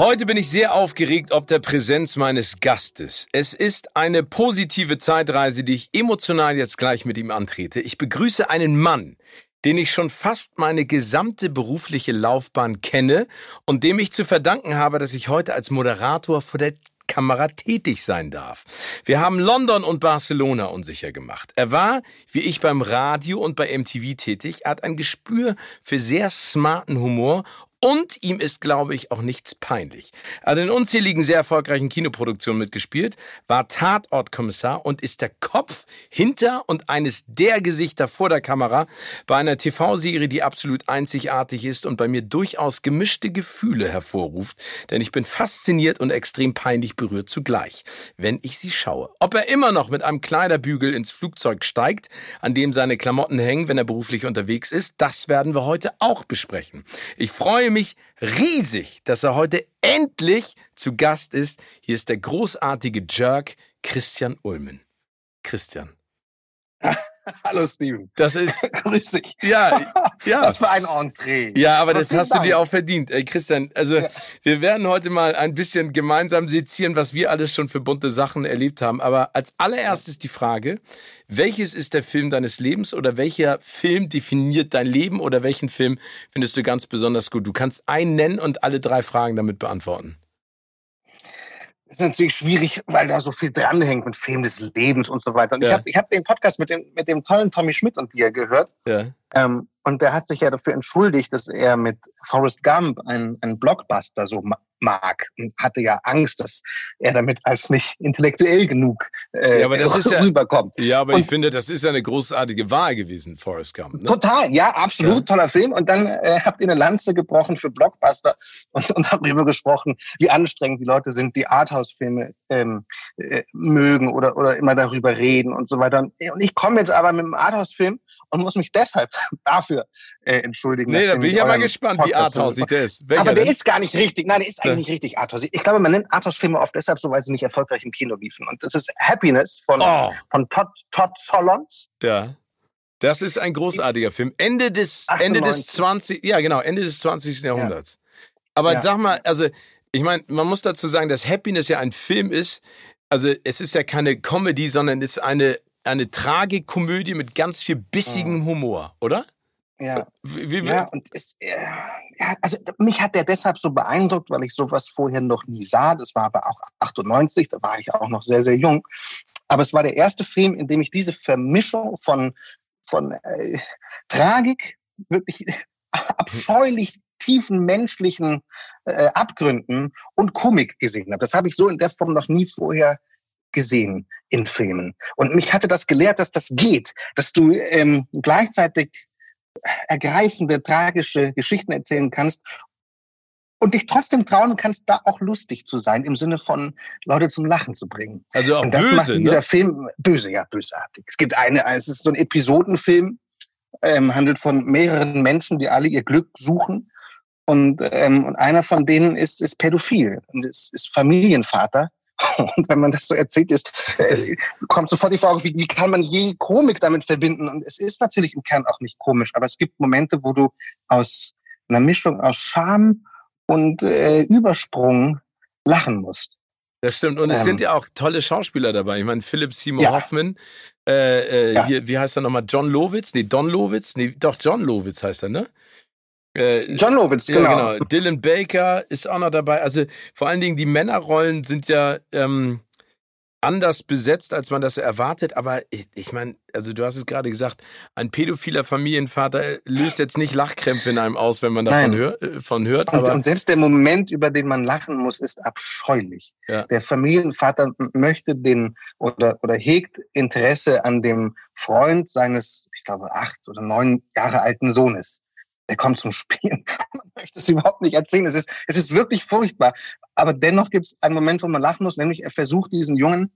Heute bin ich sehr aufgeregt ob der Präsenz meines Gastes. Es ist eine positive Zeitreise, die ich emotional jetzt gleich mit ihm antrete. Ich begrüße einen Mann, den ich schon fast meine gesamte berufliche Laufbahn kenne und dem ich zu verdanken habe, dass ich heute als Moderator vor der Kamera tätig sein darf. Wir haben London und Barcelona unsicher gemacht. Er war, wie ich beim Radio und bei MTV tätig, er hat ein Gespür für sehr smarten Humor und ihm ist, glaube ich, auch nichts peinlich. Er hat in unzähligen sehr erfolgreichen Kinoproduktionen mitgespielt, war Tatortkommissar und ist der Kopf hinter und eines der Gesichter vor der Kamera bei einer TV-Serie, die absolut einzigartig ist und bei mir durchaus gemischte Gefühle hervorruft. Denn ich bin fasziniert und extrem peinlich berührt zugleich, wenn ich sie schaue. Ob er immer noch mit einem Kleiderbügel ins Flugzeug steigt, an dem seine Klamotten hängen, wenn er beruflich unterwegs ist, das werden wir heute auch besprechen. Ich freue freue mich riesig, dass er heute endlich zu Gast ist. Hier ist der großartige Jerk Christian Ulmen. Christian. Hallo Steven. Das ist. Grüß dich. Ja, ja. Was für ein Entree. Ja, aber was das hast Dank. du dir auch verdient. Ey, Christian, also ja. wir werden heute mal ein bisschen gemeinsam sezieren, was wir alles schon für bunte Sachen erlebt haben. Aber als allererstes die Frage, welches ist der Film deines Lebens oder welcher Film definiert dein Leben oder welchen Film findest du ganz besonders gut? Du kannst einen nennen und alle drei Fragen damit beantworten ist natürlich schwierig, weil da so viel dranhängt mit Film des Lebens und so weiter. Und ja. ich habe ich hab den Podcast mit dem, mit dem tollen Tommy Schmidt und dir gehört. Ja. Ähm, und der hat sich ja dafür entschuldigt, dass er mit Forrest Gump einen, einen Blockbuster so mag und hatte ja Angst, dass er damit als nicht intellektuell genug äh, ja, aber das ist ja, rüberkommt. Ja, aber und, ich finde, das ist ja eine großartige Wahl gewesen, Forrest Gump. Ne? Total, ja, absolut ja. toller Film. Und dann äh, habt ihr eine Lanze gebrochen für Blockbuster und, und darüber gesprochen, wie anstrengend die Leute sind, die Arthouse-Filme ähm, äh, mögen oder, oder immer darüber reden und so weiter. Und ich komme jetzt aber mit einem Arthouse-Film und muss mich deshalb dafür äh, entschuldigen. Nee, da bin ich ja mal gespannt, Podcast wie arthausig der ist. Welcher aber der denn? ist gar nicht richtig. Nein, der ist eigentlich nicht richtig arthausig. Ich glaube, man nennt Arthouse-Filme oft deshalb so, weil sie nicht erfolgreich im Kino liefen. Und das ist Happiness von, oh. von Todd, Todd Solondz. Ja. Das ist ein großartiger Film. Ende des, Ende des 20, ja genau, Ende des 20. Jahrhunderts. Ja. Aber ja. sag mal, also, ich meine, man muss dazu sagen, dass Happiness ja ein Film ist. Also, es ist ja keine Comedy, sondern es ist eine eine Tragikomödie mit ganz viel bissigem mhm. Humor, oder? Ja. Wie, wie, ja, und es, ja, also mich hat der deshalb so beeindruckt, weil ich sowas vorher noch nie sah. Das war aber auch 98, da war ich auch noch sehr, sehr jung. Aber es war der erste Film, in dem ich diese Vermischung von, von äh, Tragik, wirklich abscheulich tiefen menschlichen äh, Abgründen und Komik gesehen habe. Das habe ich so in der Form noch nie vorher gesehen in Filmen. Und mich hatte das gelehrt, dass das geht, dass du ähm, gleichzeitig ergreifende, tragische Geschichten erzählen kannst und dich trotzdem trauen kannst, da auch lustig zu sein, im Sinne von Leute zum Lachen zu bringen. Also auch und das böse, macht dieser ne? Film böse, ja, bösartig. Es gibt eine, es ist so ein Episodenfilm, ähm, handelt von mehreren Menschen, die alle ihr Glück suchen. Und, ähm, und einer von denen ist, ist pädophil und ist, ist Familienvater Und wenn man das so erzählt ist, äh, kommt sofort die Frage, wie, wie kann man je Komik damit verbinden? Und es ist natürlich im Kern auch nicht komisch, aber es gibt Momente, wo du aus einer Mischung aus Scham und äh, Übersprung lachen musst. Das stimmt. Und es ähm, sind ja auch tolle Schauspieler dabei. Ich meine, Philip Seymour ja. Hoffman, äh, äh, ja. hier, wie heißt er nochmal? John Lowitz? Nee, Don Lowitz? Nee, doch, John Lowitz heißt er, ne? Äh, John Lovitz, genau. Ja, genau. Dylan Baker ist auch noch dabei. Also vor allen Dingen die Männerrollen sind ja, ähm, anders besetzt, als man das erwartet. Aber ich, ich meine, also du hast es gerade gesagt, ein pädophiler Familienvater löst jetzt nicht Lachkrämpfe in einem aus, wenn man davon hör, äh, von hört. Und, und, selbst der Moment, über den man lachen muss, ist abscheulich. Ja. Der Familienvater möchte den oder, oder hegt Interesse an dem Freund seines, ich glaube, acht oder neun Jahre alten Sohnes der kommt zum Spielen. Man möchte es überhaupt nicht erzählen. Es ist, es ist wirklich furchtbar. Aber dennoch gibt es einen Moment, wo man lachen muss, nämlich er versucht diesen Jungen,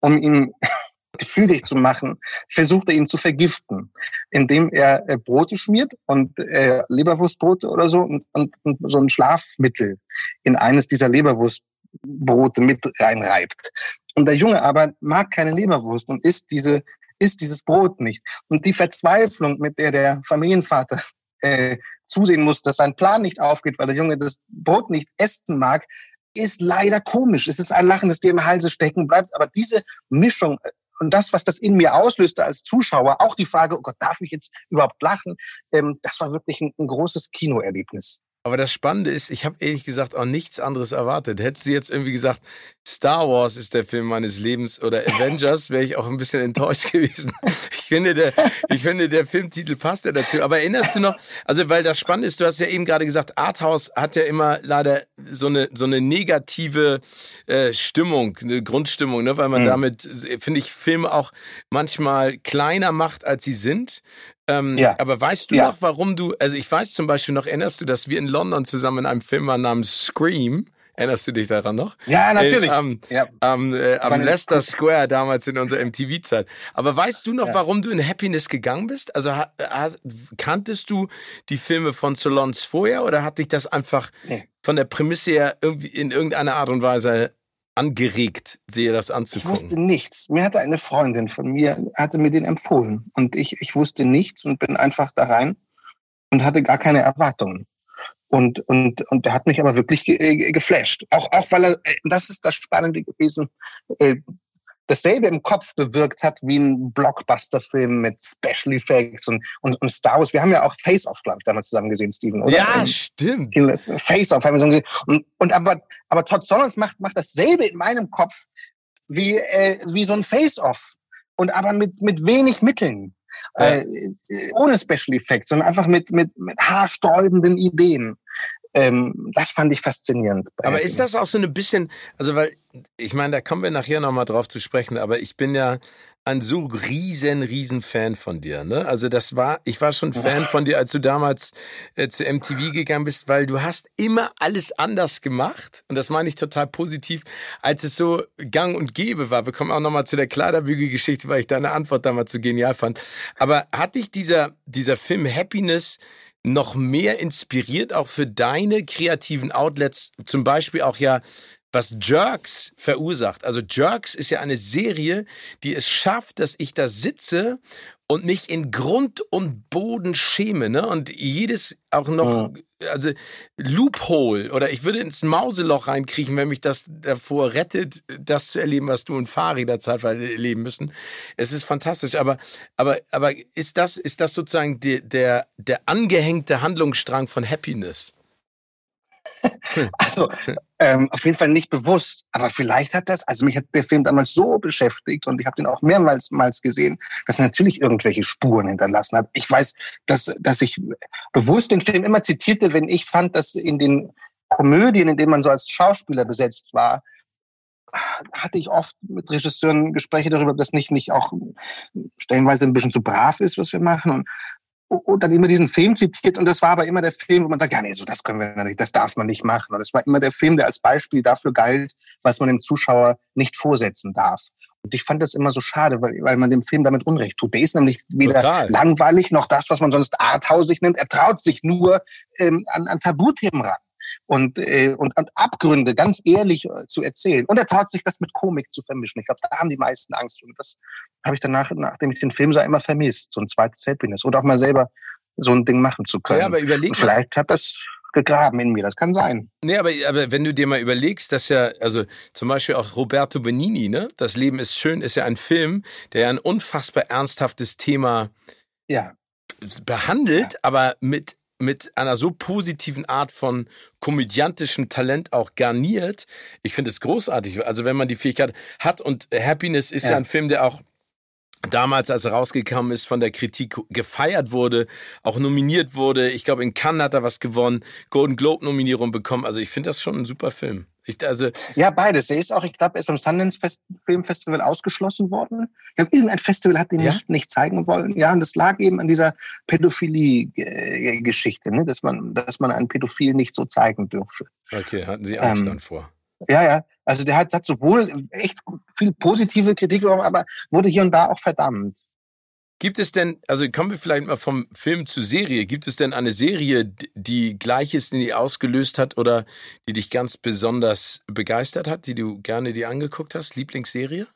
um ihn gefügig zu machen, versucht er ihn zu vergiften, indem er äh, Brote schmiert und äh, Leberwurstbrote oder so und, und, und so ein Schlafmittel in eines dieser Leberwurstbrote mit reinreibt. Und der Junge aber mag keine Leberwurst und isst diese isst dieses Brot nicht. Und die Verzweiflung, mit der der Familienvater äh, zusehen muss, dass sein Plan nicht aufgeht, weil der Junge das Brot nicht essen mag, ist leider komisch. Es ist ein Lachen, das dir im Halse stecken bleibt. Aber diese Mischung äh, und das, was das in mir auslöste als Zuschauer, auch die Frage, oh Gott, darf ich jetzt überhaupt lachen? Ähm, das war wirklich ein, ein großes Kinoerlebnis. Aber das Spannende ist, ich habe ehrlich gesagt auch nichts anderes erwartet. Hättest du jetzt irgendwie gesagt, Star Wars ist der Film meines Lebens oder Avengers, wäre ich auch ein bisschen enttäuscht gewesen. Ich finde, der, ich finde, der Filmtitel passt ja dazu. Aber erinnerst du noch, also weil das Spannende ist, du hast ja eben gerade gesagt, Arthouse hat ja immer leider so eine, so eine negative äh, Stimmung, eine Grundstimmung, ne? weil man mhm. damit, finde ich, Filme auch manchmal kleiner macht, als sie sind. Ähm, ja. Aber weißt du ja. noch, warum du, also ich weiß zum Beispiel noch, erinnerst du, dass wir in London zusammen in einem Film waren namens Scream? Erinnerst du dich daran noch? Ja, natürlich. Äh, am, ja. am, äh, am Leicester Square damals in unserer MTV-Zeit. Aber weißt du noch, ja. warum du in Happiness gegangen bist? Also ha, ha, kanntest du die Filme von Solons vorher oder hat dich das einfach nee. von der Prämisse her irgendwie in irgendeiner Art und Weise angeregt, dir das anzugucken? Ich wusste nichts. Mir hatte eine Freundin von mir, hatte mir den empfohlen. Und ich, ich wusste nichts und bin einfach da rein und hatte gar keine Erwartungen. Und, und, und der hat mich aber wirklich ge äh, geflasht. Auch, auch weil er, äh, das ist das Spannende gewesen, äh, dasselbe im Kopf bewirkt hat wie ein Blockbuster-Film mit Special Effects und, und, und Star Wars. Wir haben ja auch Face Off, glaube ich, damals zusammen gesehen, Steven, oder? Ja, stimmt. Face Off haben wir zusammen gesehen. Und, und aber, aber Todd Solondz macht, macht dasselbe in meinem Kopf wie, äh, wie so ein Face Off. Und aber mit, mit wenig Mitteln. Äh, ohne Special Effects, sondern einfach mit, mit, mit haarsträubenden Ideen. Ähm, das fand ich faszinierend. Aber ist das auch so ein bisschen, also weil, ich meine, da kommen wir nachher nochmal drauf zu sprechen, aber ich bin ja ein so riesen, riesen Fan von dir. Ne? Also das war, ich war schon Fan von dir, als du damals äh, zu MTV gegangen bist, weil du hast immer alles anders gemacht. Und das meine ich total positiv, als es so gang und gäbe war. Wir kommen auch nochmal zu der Kleiderbügelgeschichte, weil ich deine Antwort damals so genial fand. Aber hat dich dieser, dieser Film Happiness noch mehr inspiriert, auch für deine kreativen Outlets, zum Beispiel auch ja was Jerks verursacht. Also Jerks ist ja eine Serie, die es schafft, dass ich da sitze und mich in Grund und Boden schäme, ne? Und jedes auch noch, ja. also Loophole oder ich würde ins Mauseloch reinkriechen, wenn mich das davor rettet, das zu erleben, was du und Fari der Zeit erleben müssen. Es ist fantastisch, aber, aber, aber ist das, ist das sozusagen der, der, der angehängte Handlungsstrang von Happiness? Also ähm, auf jeden Fall nicht bewusst, aber vielleicht hat das, also mich hat der Film damals so beschäftigt und ich habe den auch mehrmals mal gesehen, dass er natürlich irgendwelche Spuren hinterlassen hat. Ich weiß, dass, dass ich bewusst den Film immer zitierte, wenn ich fand, dass in den Komödien, in denen man so als Schauspieler besetzt war, hatte ich oft mit Regisseuren Gespräche darüber, dass nicht, nicht auch stellenweise ein bisschen zu brav ist, was wir machen. Und und dann immer diesen Film zitiert und das war aber immer der Film, wo man sagt, ja nee, so das können wir nicht, das darf man nicht machen. Und es war immer der Film, der als Beispiel dafür galt, was man dem Zuschauer nicht vorsetzen darf. Und ich fand das immer so schade, weil, weil man dem Film damit Unrecht tut. Der ist nämlich weder Total. langweilig noch das, was man sonst arthausig nennt. Er traut sich nur ähm, an, an Tabuthemen ran und, äh, und, und Abgründe ganz ehrlich äh, zu erzählen. Und er traut sich das mit Komik zu vermischen. Ich glaube, da haben die meisten Angst. Und das habe ich danach, nachdem ich den Film sah, immer vermisst. So ein zweites Happiness. Oder auch mal selber so ein Ding machen zu können. Ja, aber überleg und vielleicht hat das gegraben in mir, das kann sein. Nee, aber, aber wenn du dir mal überlegst, dass ja, also zum Beispiel auch Roberto Benini, ne, Das Leben ist schön, ist ja ein Film, der ja ein unfassbar ernsthaftes Thema ja. behandelt, ja. aber mit mit einer so positiven Art von komödiantischem Talent auch garniert. Ich finde es großartig. Also wenn man die Fähigkeit hat und Happiness ist ja, ja ein Film, der auch damals, als er rausgekommen ist, von der Kritik gefeiert wurde, auch nominiert wurde. Ich glaube, in Cannes hat er was gewonnen, Golden Globe Nominierung bekommen. Also ich finde das schon ein super Film. Ich, also ja, beides. Er ist auch, ich glaube, er ist beim Sundance Fest Film Festival ausgeschlossen worden. Ich glaube, irgendein Festival hat ihn ja? nicht, nicht zeigen wollen. Ja, und das lag eben an dieser Pädophilie-Geschichte, ne? dass man, dass man einen Pädophil nicht so zeigen dürfe. Okay, hatten Sie Angst ähm, dann vor? Ja, ja. Also der hat, hat sowohl echt viel positive Kritik bekommen, aber wurde hier und da auch verdammt. Gibt es denn, also kommen wir vielleicht mal vom Film zur Serie, gibt es denn eine Serie, die Gleiches in dir ausgelöst hat oder die dich ganz besonders begeistert hat, die du gerne dir angeguckt hast? Lieblingsserie?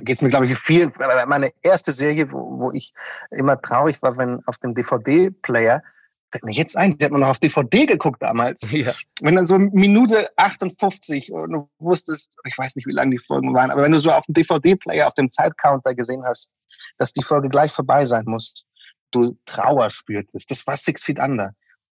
Geht es mir, glaube ich, viel. Meine erste Serie, wo, wo ich immer traurig war, wenn auf dem DVD-Player fällt mir jetzt ein, die hat man noch auf DVD geguckt damals. Ja. Wenn dann so Minute 58 und du wusstest, ich weiß nicht, wie lange die Folgen waren, aber wenn du so auf dem DVD-Player, auf dem Zeitcounter gesehen hast, dass die Folge gleich vorbei sein muss, du Trauer spürtest. Das war Six Feet Under.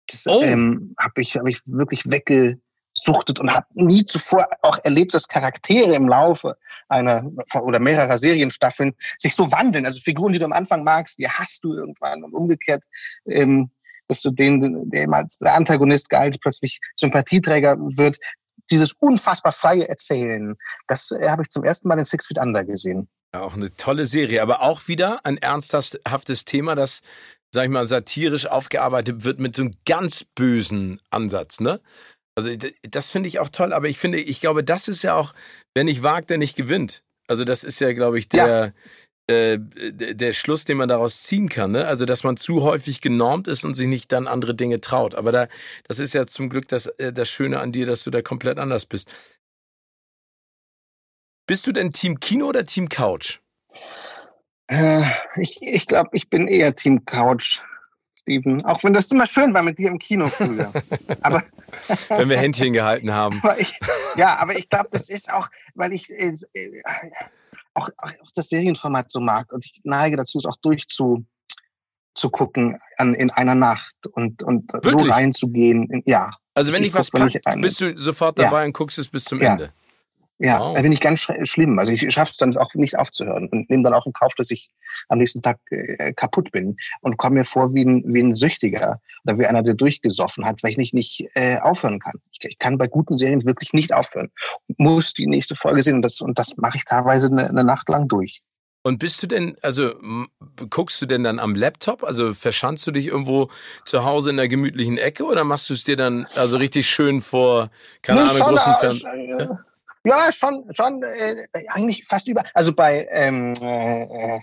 Das oh. ähm, habe ich, hab ich wirklich weggesuchtet und habe nie zuvor auch erlebt, dass Charaktere im Laufe einer oder mehrerer Serienstaffeln sich so wandeln. Also Figuren, die du am Anfang magst, die hast du irgendwann und umgekehrt. Ähm, dass du den, der als der Antagonist galt, plötzlich Sympathieträger wird. Dieses unfassbar freie Erzählen, das äh, habe ich zum ersten Mal in Six Feet Under gesehen. Ja, auch eine tolle Serie, aber auch wieder ein ernsthaftes Thema, das, sag ich mal, satirisch aufgearbeitet wird mit so einem ganz bösen Ansatz, ne? Also das finde ich auch toll, aber ich finde, ich glaube, das ist ja auch, wer nicht wagt, der nicht gewinnt. Also das ist ja, glaube ich, der, ja. Äh, der Schluss, den man daraus ziehen kann. Ne? Also, dass man zu häufig genormt ist und sich nicht dann andere Dinge traut. Aber da, das ist ja zum Glück das, äh, das Schöne an dir, dass du da komplett anders bist. Bist du denn Team Kino oder Team Couch? Äh, ich ich glaube, ich bin eher Team Couch. Steven. Auch wenn das immer schön war mit dir im Kino früher. aber wenn wir Händchen gehalten haben. Aber ich, ja, aber ich glaube, das ist auch, weil ich äh, auch, auch das Serienformat so mag. Und ich neige dazu, es auch durchzu zu gucken an, in einer Nacht und, und so reinzugehen. Ja. Also wenn ich, ich was packe, bist du sofort dabei ja. und guckst es bis zum ja. Ende. Ja, wow. da bin ich ganz schlimm. Also ich schaffe es dann auch nicht aufzuhören und nehme dann auch in Kauf, dass ich am nächsten Tag äh, kaputt bin und komme mir vor wie ein, wie ein Süchtiger oder wie einer, der durchgesoffen hat, weil ich nicht, nicht äh, aufhören kann. Ich, ich kann bei guten Serien wirklich nicht aufhören. Muss die nächste Folge sehen und das, und das mache ich teilweise eine, eine Nacht lang durch. Und bist du denn, also guckst du denn dann am Laptop? Also verschanzt du dich irgendwo zu Hause in der gemütlichen Ecke oder machst du es dir dann also richtig schön vor, keine Ahnung, großen Fern... Ja? Ja, schon, schon äh, eigentlich fast über. Also bei ähm, äh,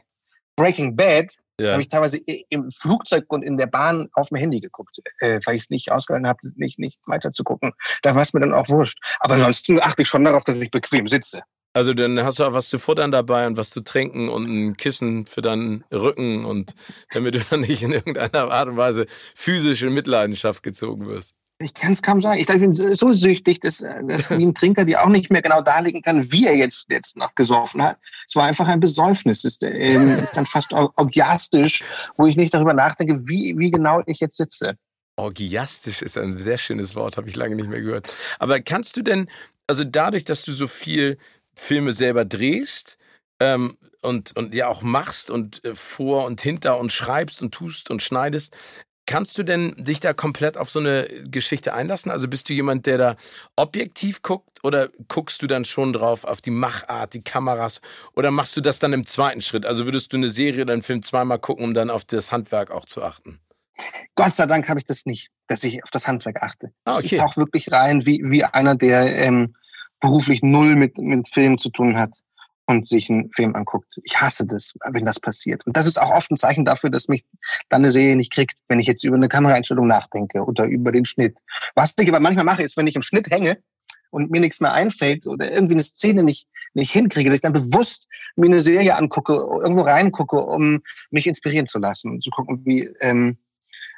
Breaking Bad ja. habe ich teilweise im Flugzeug und in der Bahn auf dem Handy geguckt, äh, weil ich es nicht ausgehalten habe, nicht, nicht weiter zu gucken. Da war es mir dann auch wurscht. Aber ansonsten achte ich schon darauf, dass ich bequem sitze. Also dann hast du auch was zu futtern dabei und was zu trinken und ein Kissen für deinen Rücken und damit du dann nicht in irgendeiner Art und Weise physisch in Mitleidenschaft gezogen wirst. Ich kann es kaum sagen. Ich glaube, ich bin so süchtig, dass, dass wie ein Trinker, die auch nicht mehr genau darlegen kann, wie er jetzt, jetzt noch gesoffen hat. Es war einfach ein Besäufnis. Es ist, ähm, ist dann fast orgiastisch, wo ich nicht darüber nachdenke, wie, wie genau ich jetzt sitze. Orgiastisch ist ein sehr schönes Wort, habe ich lange nicht mehr gehört. Aber kannst du denn, also dadurch, dass du so viel Filme selber drehst, ähm, und, und ja auch machst und äh, vor und hinter und schreibst und tust und schneidest, Kannst du denn dich da komplett auf so eine Geschichte einlassen? Also bist du jemand, der da objektiv guckt oder guckst du dann schon drauf auf die Machart, die Kameras oder machst du das dann im zweiten Schritt? Also würdest du eine Serie oder einen Film zweimal gucken, um dann auf das Handwerk auch zu achten? Gott sei Dank habe ich das nicht, dass ich auf das Handwerk achte. Ah, okay. Ich tauche wirklich rein wie, wie einer, der ähm, beruflich null mit, mit Filmen zu tun hat und sich einen Film anguckt. Ich hasse das, wenn das passiert. Und das ist auch oft ein Zeichen dafür, dass mich dann eine Serie nicht kriegt, wenn ich jetzt über eine Kameraeinstellung nachdenke oder über den Schnitt. Was ich aber manchmal mache, ist, wenn ich im Schnitt hänge und mir nichts mehr einfällt oder irgendwie eine Szene nicht, nicht hinkriege, dass ich dann bewusst mir eine Serie angucke, irgendwo reingucke, um mich inspirieren zu lassen und zu gucken, wie, ähm,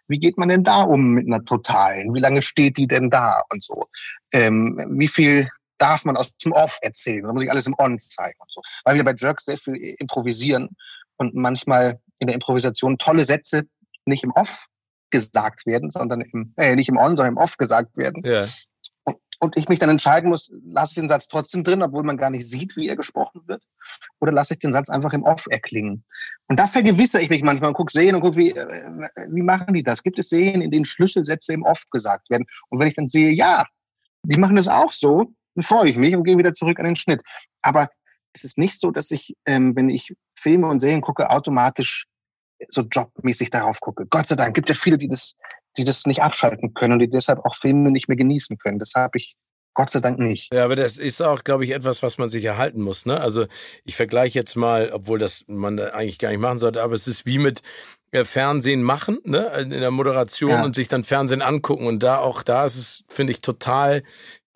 wie geht man denn da um mit einer totalen? Wie lange steht die denn da und so? Ähm, wie viel darf man aus dem Off erzählen. Da muss ich alles im On zeigen und so. Weil wir bei Jerks sehr viel improvisieren und manchmal in der Improvisation tolle Sätze nicht im Off gesagt werden, sondern im, äh, nicht im On, sondern im Off gesagt werden. Ja. Und, und ich mich dann entscheiden muss, lasse ich den Satz trotzdem drin, obwohl man gar nicht sieht, wie er gesprochen wird, oder lasse ich den Satz einfach im Off erklingen. Und da vergewissere ich mich manchmal und gucke Serien und gucke, wie, äh, wie machen die das? Gibt es Serien, in denen Schlüsselsätze im Off gesagt werden? Und wenn ich dann sehe, ja, die machen das auch so, dann freue ich mich und gehe wieder zurück an den Schnitt. Aber es ist nicht so, dass ich, ähm, wenn ich Filme und Serien gucke, automatisch so jobmäßig darauf gucke. Gott sei Dank gibt ja viele, die das, die das nicht abschalten können und die deshalb auch Filme nicht mehr genießen können. Das habe ich Gott sei Dank nicht. Ja, aber das ist auch, glaube ich, etwas, was man sich erhalten muss. Ne? Also ich vergleiche jetzt mal, obwohl das man eigentlich gar nicht machen sollte, aber es ist wie mit äh, Fernsehen machen, ne, in der Moderation ja. und sich dann Fernsehen angucken. Und da auch da ist es, finde ich, total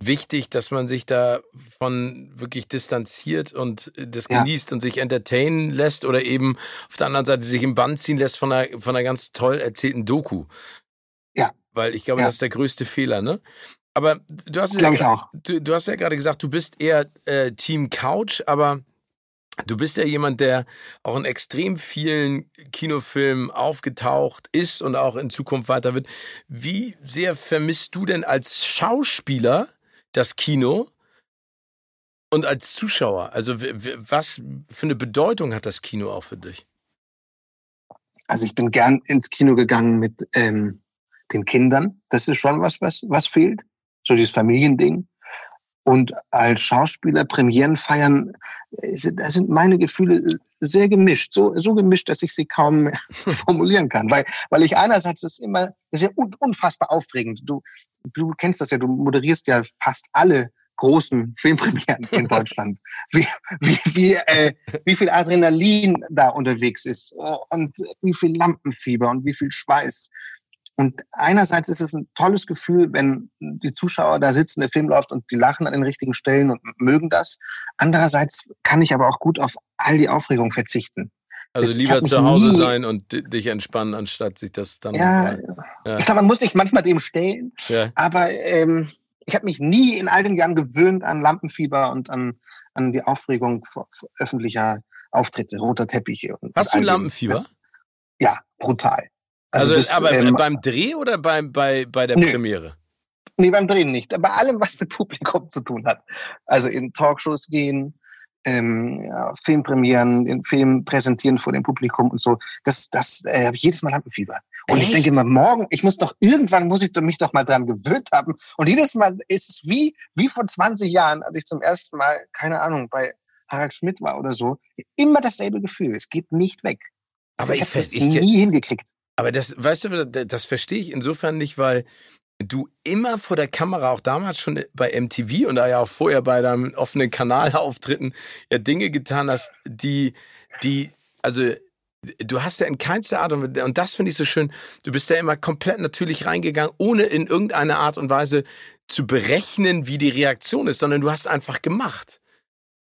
wichtig, dass man sich da von wirklich distanziert und das ja. genießt und sich entertainen lässt oder eben auf der anderen Seite sich im Band ziehen lässt von einer, von einer ganz toll erzählten Doku. Ja. Weil ich glaube, ja. das ist der größte Fehler, ne? Aber du hast, ja, du, du, hast ja gerade gesagt, du bist eher äh, Team Couch, aber Du bist ja jemand, der auch in extrem vielen Kinofilmen aufgetaucht ist und auch in Zukunft weiter wird. Wie sehr vermisst du denn als Schauspieler das Kino und als Zuschauer? Also was für eine Bedeutung hat das Kino auch für dich? Also ich bin gern ins Kino gegangen mit ähm, den Kindern. Das ist schon was, was, was fehlt. So dieses Familiending. Und als Schauspieler Premieren feiern, da sind meine Gefühle sehr gemischt, so, so gemischt, dass ich sie kaum formulieren kann. Weil, weil ich einerseits ist immer sehr unfassbar aufregend. Du, du kennst das ja, du moderierst ja fast alle großen Filmpremieren in Deutschland. wie, wie, wie, äh, wie viel Adrenalin da unterwegs ist und wie viel Lampenfieber und wie viel Schweiß und einerseits ist es ein tolles Gefühl, wenn die Zuschauer da sitzen, der Film läuft und die lachen an den richtigen Stellen und mögen das. Andererseits kann ich aber auch gut auf all die Aufregung verzichten. Also lieber zu Hause sein und dich entspannen, anstatt sich das dann. Ja, ja. ich glaube, man muss sich manchmal dem stellen. Ja. Aber ähm, ich habe mich nie in all den Jahren gewöhnt an Lampenfieber und an, an die Aufregung öffentlicher Auftritte, roter Teppiche. Hast du Lampenfieber? Das, ja, brutal. Also, also das, aber ähm, beim Dreh oder beim, bei, bei der nö. Premiere? Nee, beim Drehen nicht. Bei allem, was mit Publikum zu tun hat. Also in Talkshows gehen, ähm, ja, Filmpremieren, den Film präsentieren vor dem Publikum und so. Das, das äh, habe ich jedes Mal Lampenfieber. Und Echt? ich denke immer, morgen, ich muss doch, irgendwann muss ich mich doch mal dran gewöhnt haben. Und jedes Mal ist es wie, wie vor 20 Jahren, als ich zum ersten Mal, keine Ahnung, bei Harald Schmidt war oder so, immer dasselbe Gefühl. Es geht nicht weg. Aber ich, ich, ich nie hingekriegt. Aber das, weißt du, das verstehe ich insofern nicht, weil du immer vor der Kamera, auch damals schon bei MTV und da ja auch vorher bei deinem offenen Kanalauftritten, ja Dinge getan hast, die, die, also du hast ja in keinster Art und, und das finde ich so schön, du bist ja immer komplett natürlich reingegangen, ohne in irgendeiner Art und Weise zu berechnen, wie die Reaktion ist, sondern du hast einfach gemacht.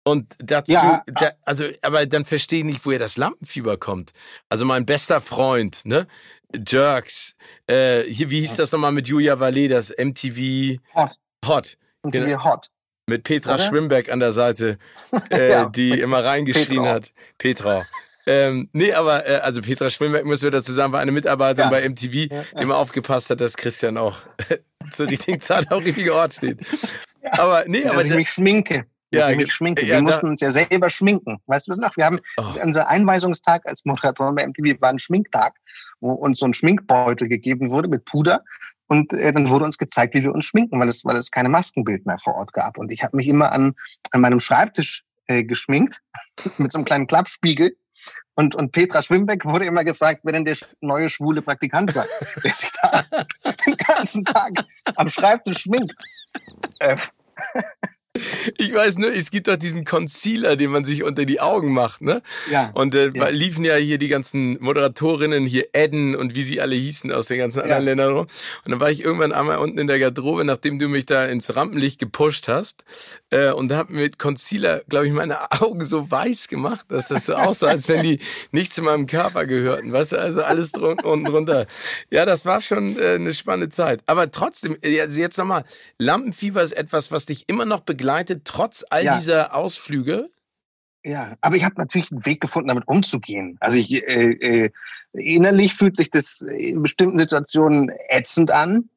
Und dazu, ja. da, also, aber dann verstehe ich nicht, woher das Lampenfieber kommt. Also mein bester Freund, ne? Jerks, äh, hier, wie hieß das nochmal mit Julia Valle, das MTV Hot. Hot. MTV genau. Hot. Mit Petra Oder? Schwimberg an der Seite, äh, ja. die immer reingeschrien Petra. hat. Petra. Ähm, nee, aber äh, also Petra Schwimberg, müssen wir dazu sagen, war eine Mitarbeiterin ja. bei MTV, die immer aufgepasst hat, dass Christian auch zur richtigen Zeit am richtigen Ort steht. Aber nee, dass aber ich mich schminke ja, ich mich schminken. Ja, wir mussten uns ja selber schminken. Weißt du was noch? Wir haben oh. unser Einweisungstag als Moderatorin bei MTV war ein Schminktag, wo uns so ein Schminkbeutel gegeben wurde mit Puder. Und äh, dann wurde uns gezeigt, wie wir uns schminken, weil es, weil es keine Maskenbild mehr vor Ort gab. Und ich habe mich immer an, an meinem Schreibtisch äh, geschminkt mit so einem kleinen Klappspiegel. Und, und Petra Schwimbeck wurde immer gefragt, wer denn der neue schwule Praktikant sei, der sich da den ganzen Tag am Schreibtisch schminkt. Äh, Ich weiß nur, es gibt doch diesen Concealer, den man sich unter die Augen macht, ne? Ja. Und äh, ja. liefen ja hier die ganzen Moderatorinnen, hier Edden und wie sie alle hießen aus den ganzen anderen ja. Ländern rum. Und dann war ich irgendwann einmal unten in der Garderobe, nachdem du mich da ins Rampenlicht gepusht hast. Äh, und da hab mit Concealer, glaube ich, meine Augen so weiß gemacht, dass das so aussah, als wenn die nicht zu meinem Körper gehörten. Weißt du, also alles drun unten drunter. Ja, das war schon äh, eine spannende Zeit. Aber trotzdem, also jetzt nochmal, Lampenfieber ist etwas, was dich immer noch begleitet begleitet, trotz all ja. dieser Ausflüge? Ja, aber ich habe natürlich einen Weg gefunden, damit umzugehen. Also ich, äh, äh, innerlich fühlt sich das in bestimmten Situationen ätzend an,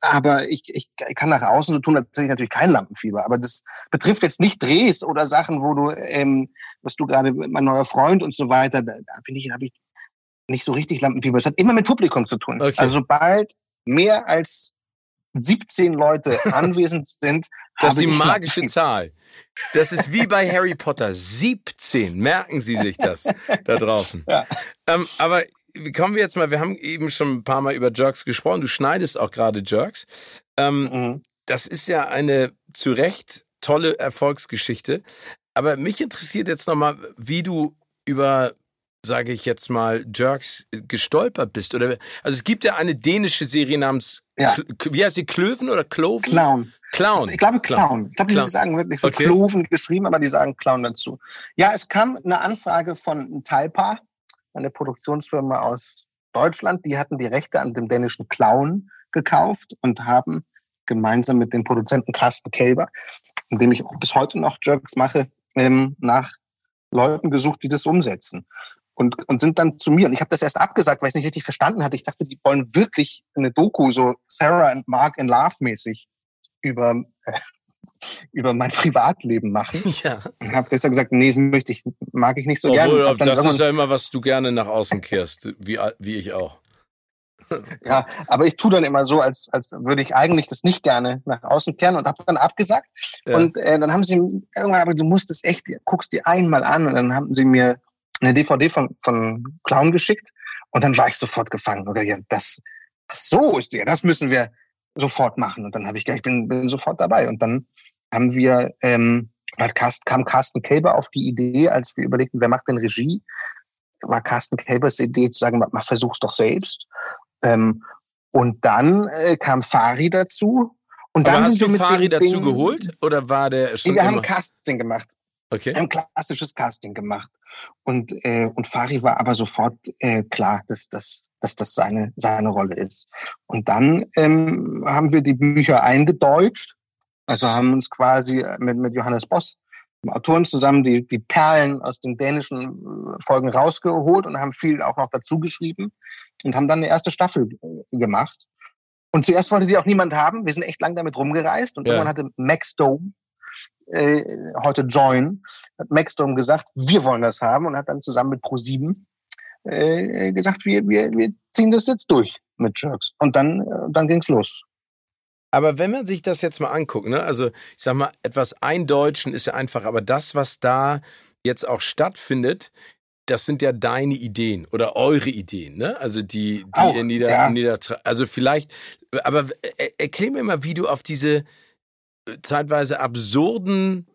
aber ich, ich, kann nach außen so tun, als hätte ich natürlich kein Lampenfieber. Aber das betrifft jetzt nicht Drehs oder Sachen, wo du, ähm, was du gerade, mein neuer Freund und so weiter, da, da bin ich, habe ich nicht so richtig Lampenfieber. Es hat immer mit Publikum zu tun. Okay. Also sobald mehr als 17 Leute anwesend sind. Das ist die magische Zahl. Das ist wie bei Harry Potter. 17. Merken Sie sich das da draußen. Ja. Ähm, aber kommen wir jetzt mal, wir haben eben schon ein paar Mal über Jerks gesprochen. Du schneidest auch gerade Jerks. Ähm, mhm. Das ist ja eine zu Recht tolle Erfolgsgeschichte. Aber mich interessiert jetzt nochmal, wie du über sage ich jetzt mal, Jerks gestolpert bist? Oder also es gibt ja eine dänische Serie namens ja. wie heißt sie, Klöven oder Kloven? Clown. Clown. Ich glaube Clown. Ich glaube, die sagen wirklich so okay. Kloven geschrieben, aber die sagen Clown dazu. Ja, es kam eine Anfrage von Talpa, eine Produktionsfirma aus Deutschland. Die hatten die Rechte an dem dänischen Clown gekauft und haben gemeinsam mit dem Produzenten Carsten Kälber, in dem ich auch bis heute noch Jerks mache, ähm, nach Leuten gesucht, die das umsetzen und, und sind dann zu mir. Und ich habe das erst abgesagt, weil ich es nicht richtig verstanden hatte. Ich dachte, die wollen wirklich eine Doku, so Sarah and Mark in Love mäßig über, äh, über mein Privatleben machen. Ja. Und habe deshalb gesagt, nee, das möchte ich, mag ich nicht so Obwohl, gerne. Das ist ja immer, was du gerne nach außen kehrst, wie, wie ich auch. Ja, aber ich tue dann immer so, als, als würde ich eigentlich das nicht gerne nach außen kehren und habe dann abgesagt. Ja. Und äh, dann haben sie irgendwann, aber du musst es echt, guckst dir einmal an und dann haben sie mir eine DVD von, von Clown geschickt und dann war ich sofort gefangen. Oder ja, das, so ist der, das müssen wir sofort machen. Und dann habe ich gesagt, ich bin, bin sofort dabei. Und dann haben wir, ähm, kam Carsten Kälber auf die Idee, als wir überlegten, wer macht denn Regie, war Carsten Kälbers Idee zu sagen, mach, versuch's doch selbst. Ähm, und dann äh, kam Fari dazu. Und dann Aber hast du Fari dazu geholt oder war der schon? Wir haben Casting gemacht. Okay. Ein klassisches Casting gemacht. Und, äh, und Fari war aber sofort äh, klar, dass, dass, dass das seine, seine Rolle ist. Und dann ähm, haben wir die Bücher eingedeutscht, also haben uns quasi mit, mit Johannes Boss, dem Autoren zusammen, die, die Perlen aus den dänischen äh, Folgen rausgeholt und haben viel auch noch dazu geschrieben und haben dann eine erste Staffel äh, gemacht. Und zuerst wollte die auch niemand haben. Wir sind echt lang damit rumgereist und ja. irgendwann hatte Max Dome, äh, heute Join, hat Maxstorm gesagt, wir wollen das haben und hat dann zusammen mit Pro7 äh, gesagt, wir, wir, wir ziehen das jetzt durch mit Jerks. Und dann, äh, dann ging's los. Aber wenn man sich das jetzt mal anguckt, ne, also ich sag mal, etwas eindeutschen ist ja einfach, aber das, was da jetzt auch stattfindet, das sind ja deine Ideen oder eure Ideen, ne? Also die, die auch, ihr nieder, ja. nieder, also vielleicht, aber äh, erklär mir mal, wie du auf diese, zeitweise absurden,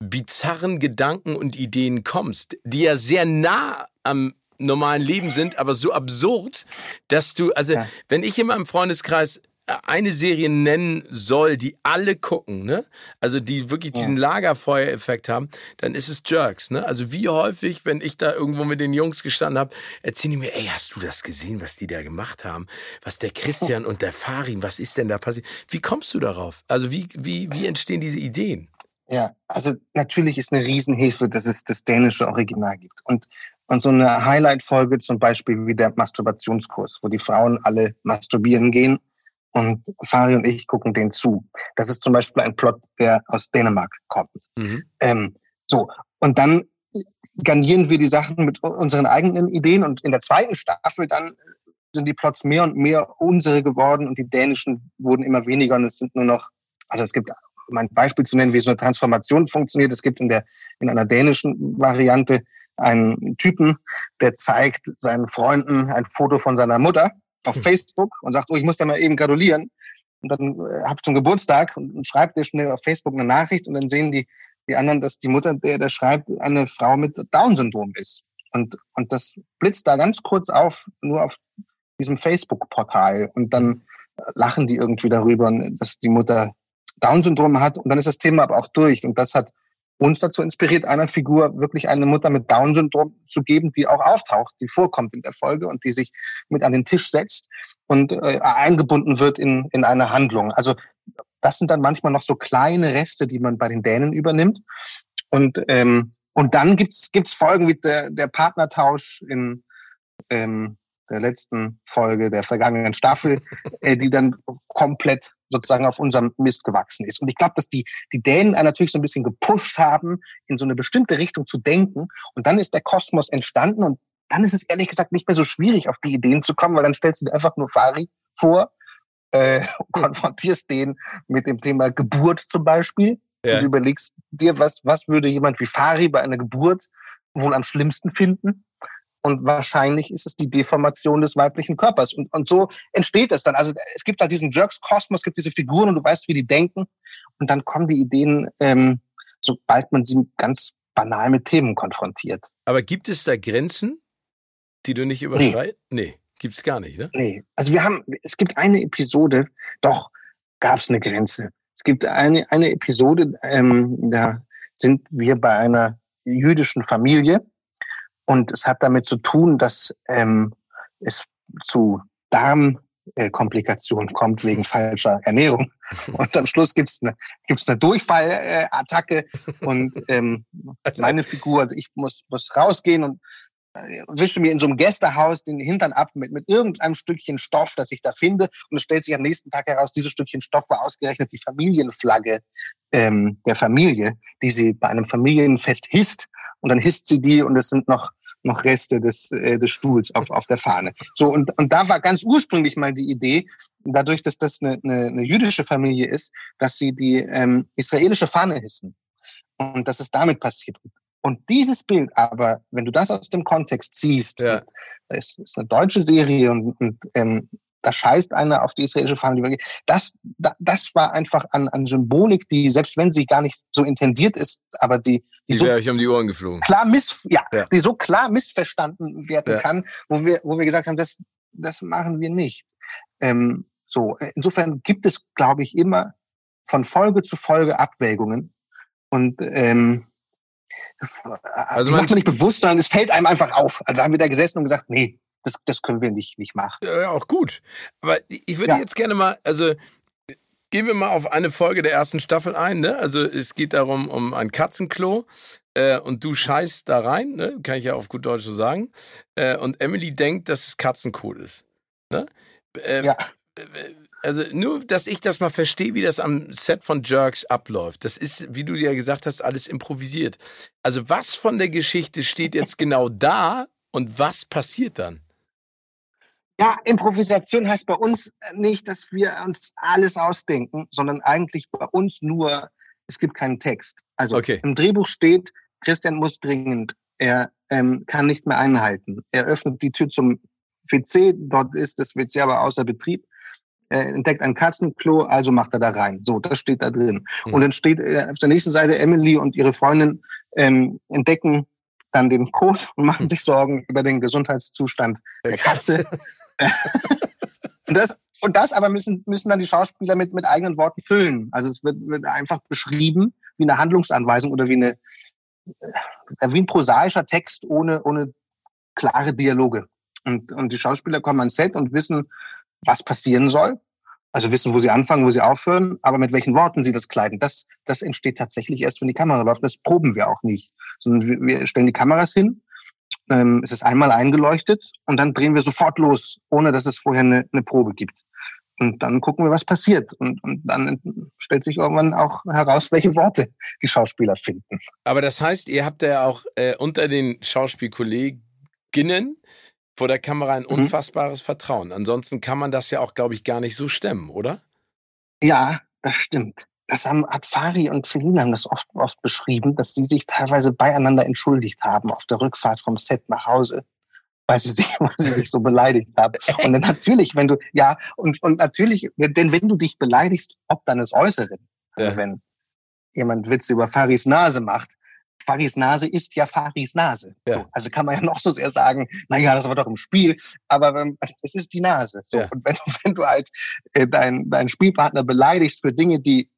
bizarren Gedanken und Ideen kommst, die ja sehr nah am normalen Leben sind, aber so absurd, dass du, also ja. wenn ich in meinem Freundeskreis eine Serie nennen soll, die alle gucken, ne? Also die wirklich diesen Lagerfeuereffekt haben, dann ist es Jerks, ne? Also wie häufig, wenn ich da irgendwo mit den Jungs gestanden habe, erzählen die mir, ey, hast du das gesehen, was die da gemacht haben? Was der Christian und der Farin, was ist denn da passiert? Wie kommst du darauf? Also wie, wie, wie entstehen diese Ideen? Ja, also natürlich ist eine Riesenhilfe, dass es das dänische Original gibt. Und und so eine Highlight-Folge zum Beispiel wie der Masturbationskurs, wo die Frauen alle masturbieren gehen und Fari und ich gucken den zu. Das ist zum Beispiel ein Plot, der aus Dänemark kommt. Mhm. Ähm, so, und dann garnieren wir die Sachen mit unseren eigenen Ideen und in der zweiten Staffel dann sind die Plots mehr und mehr unsere geworden und die dänischen wurden immer weniger und es sind nur noch, also es gibt, um ein Beispiel zu nennen, wie so eine Transformation funktioniert. Es gibt in der, in einer dänischen Variante einen Typen, der zeigt seinen Freunden ein Foto von seiner Mutter auf hm. Facebook und sagt, oh, ich muss da mal eben gratulieren. Und dann äh, hab zum Geburtstag und, und schreibt der schnell auf Facebook eine Nachricht und dann sehen die, die anderen, dass die Mutter, der der schreibt, eine Frau mit Down-Syndrom ist. Und, und das blitzt da ganz kurz auf, nur auf diesem Facebook-Portal. Und dann lachen die irgendwie darüber, dass die Mutter Down-Syndrom hat. Und dann ist das Thema aber auch durch. Und das hat uns dazu inspiriert, einer Figur wirklich eine Mutter mit Down-Syndrom zu geben, die auch auftaucht, die vorkommt in der Folge und die sich mit an den Tisch setzt und äh, eingebunden wird in, in eine Handlung. Also das sind dann manchmal noch so kleine Reste, die man bei den Dänen übernimmt. Und ähm, und dann gibt's gibt's Folgen wie der, der Partnertausch in ähm, der letzten Folge der vergangenen Staffel, äh, die dann komplett sozusagen auf unserem Mist gewachsen ist. Und ich glaube, dass die, die Dänen natürlich so ein bisschen gepusht haben, in so eine bestimmte Richtung zu denken. Und dann ist der Kosmos entstanden und dann ist es ehrlich gesagt nicht mehr so schwierig, auf die Ideen zu kommen, weil dann stellst du dir einfach nur Fari vor, äh, konfrontierst den mit dem Thema Geburt zum Beispiel ja. und überlegst dir, was, was würde jemand wie Fari bei einer Geburt wohl am schlimmsten finden? Und wahrscheinlich ist es die Deformation des weiblichen Körpers. Und, und so entsteht es dann. Also es gibt da diesen Jerks-Kosmos, es gibt diese Figuren und du weißt, wie die denken. Und dann kommen die Ideen, ähm, sobald man sie ganz banal mit Themen konfrontiert. Aber gibt es da Grenzen, die du nicht überschreitest? Nee. nee, gibt's gar nicht, ne? Nee. Also wir haben, es gibt eine Episode, doch gab es eine Grenze. Es gibt eine, eine Episode, ähm, da sind wir bei einer jüdischen Familie und es hat damit zu tun, dass ähm, es zu Darmkomplikationen kommt wegen falscher Ernährung. Und am Schluss gibt's eine, gibt's eine Durchfallattacke und ähm, meine Figur, also ich muss, muss rausgehen und äh, wische mir in so einem Gästehaus den Hintern ab mit, mit irgendeinem Stückchen Stoff, das ich da finde. Und es stellt sich am nächsten Tag heraus, dieses Stückchen Stoff war ausgerechnet die Familienflagge ähm, der Familie, die sie bei einem Familienfest hisst. Und dann hisst sie die und es sind noch noch Reste des, äh, des Stuhls auf, auf der Fahne. So, und, und da war ganz ursprünglich mal die Idee, dadurch, dass das eine, eine, eine jüdische Familie ist, dass sie die ähm, israelische Fahne hissen. Und dass es damit passiert. Und dieses Bild aber, wenn du das aus dem Kontext ziehst, ja. das ist eine deutsche Serie und, und ähm, da scheißt einer auf die israelische Fahne. Das, das war einfach an, an Symbolik, die, selbst wenn sie gar nicht so intendiert ist, aber die, die, die so euch um die Ohren geflogen. Klar miss, ja, ja. die so klar missverstanden werden ja. kann, wo wir, wo wir gesagt haben, das, das machen wir nicht. Ähm, so, insofern gibt es, glaube ich, immer von Folge zu Folge Abwägungen und ähm, also man macht man nicht bewusst, sondern es fällt einem einfach auf. Also haben wir da gesessen und gesagt, nee, das, das können wir nicht, nicht machen. Ja, auch gut. Aber ich würde ja. jetzt gerne mal, also gehen wir mal auf eine Folge der ersten Staffel ein. Ne? Also es geht darum, um ein Katzenklo. Äh, und du scheißt da rein, ne? kann ich ja auf gut Deutsch so sagen. Äh, und Emily denkt, dass es Katzenkot ist. Ne? Äh, ja. Also nur, dass ich das mal verstehe, wie das am Set von Jerks abläuft. Das ist, wie du ja gesagt hast, alles improvisiert. Also was von der Geschichte steht jetzt genau da und was passiert dann? Ja, Improvisation heißt bei uns nicht, dass wir uns alles ausdenken, sondern eigentlich bei uns nur, es gibt keinen Text. Also okay. im Drehbuch steht, Christian muss dringend, er ähm, kann nicht mehr einhalten. Er öffnet die Tür zum WC, dort ist das WC aber außer Betrieb. Er entdeckt ein Katzenklo, also macht er da rein. So, das steht da drin. Mhm. Und dann steht äh, auf der nächsten Seite Emily und ihre Freundin ähm, entdecken dann den Code und machen mhm. sich Sorgen über den Gesundheitszustand der Katze. und, das, und das aber müssen, müssen dann die Schauspieler mit, mit eigenen Worten füllen. Also es wird, wird einfach beschrieben wie eine Handlungsanweisung oder wie, eine, äh, wie ein prosaischer Text ohne, ohne klare Dialoge. Und, und die Schauspieler kommen ans Set und wissen, was passieren soll. Also wissen, wo sie anfangen, wo sie aufhören, aber mit welchen Worten sie das kleiden. Das, das entsteht tatsächlich erst, wenn die Kamera läuft. Das proben wir auch nicht. Sondern wir, stellen die Kameras hin ähm, es ist einmal eingeleuchtet und dann drehen wir sofort los, ohne dass es vorher eine, eine Probe gibt. Und dann gucken wir, was passiert. Und, und dann stellt sich irgendwann auch heraus, welche Worte die Schauspieler finden. Aber das heißt, ihr habt ja auch äh, unter den Schauspielkolleginnen vor der Kamera ein mhm. unfassbares mhm. Vertrauen. Ansonsten kann man das ja auch, glaube ich, gar nicht so stemmen, oder? Ja, das stimmt das haben, hat Fari und Felina haben das oft, oft beschrieben, dass sie sich teilweise beieinander entschuldigt haben auf der Rückfahrt vom Set nach Hause, weil sie sich, weil sie sich so beleidigt haben. Und dann natürlich, wenn du, ja, und, und natürlich, denn wenn du dich beleidigst, ob deines Äußeren, also ja. wenn jemand Witze über Faris Nase macht, Faris Nase ist ja Faris Nase. Ja. So, also kann man ja noch so sehr sagen, na ja, das war doch im Spiel, aber ähm, es ist die Nase. So, ja. Und wenn, wenn du halt äh, deinen dein Spielpartner beleidigst für Dinge, die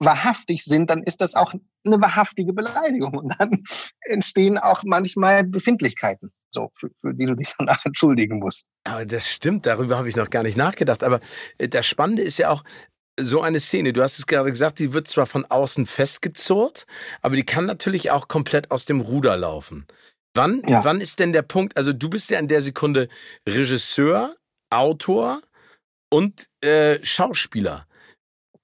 wahrhaftig sind, dann ist das auch eine wahrhaftige Beleidigung. Und dann entstehen auch manchmal Befindlichkeiten, so, für, für die du dich danach entschuldigen musst. Aber das stimmt, darüber habe ich noch gar nicht nachgedacht. Aber äh, das Spannende ist ja auch, so eine Szene, du hast es gerade gesagt, die wird zwar von außen festgezurrt, aber die kann natürlich auch komplett aus dem Ruder laufen. Wann, ja. wann ist denn der Punkt? Also du bist ja in der Sekunde Regisseur, Autor und äh, Schauspieler.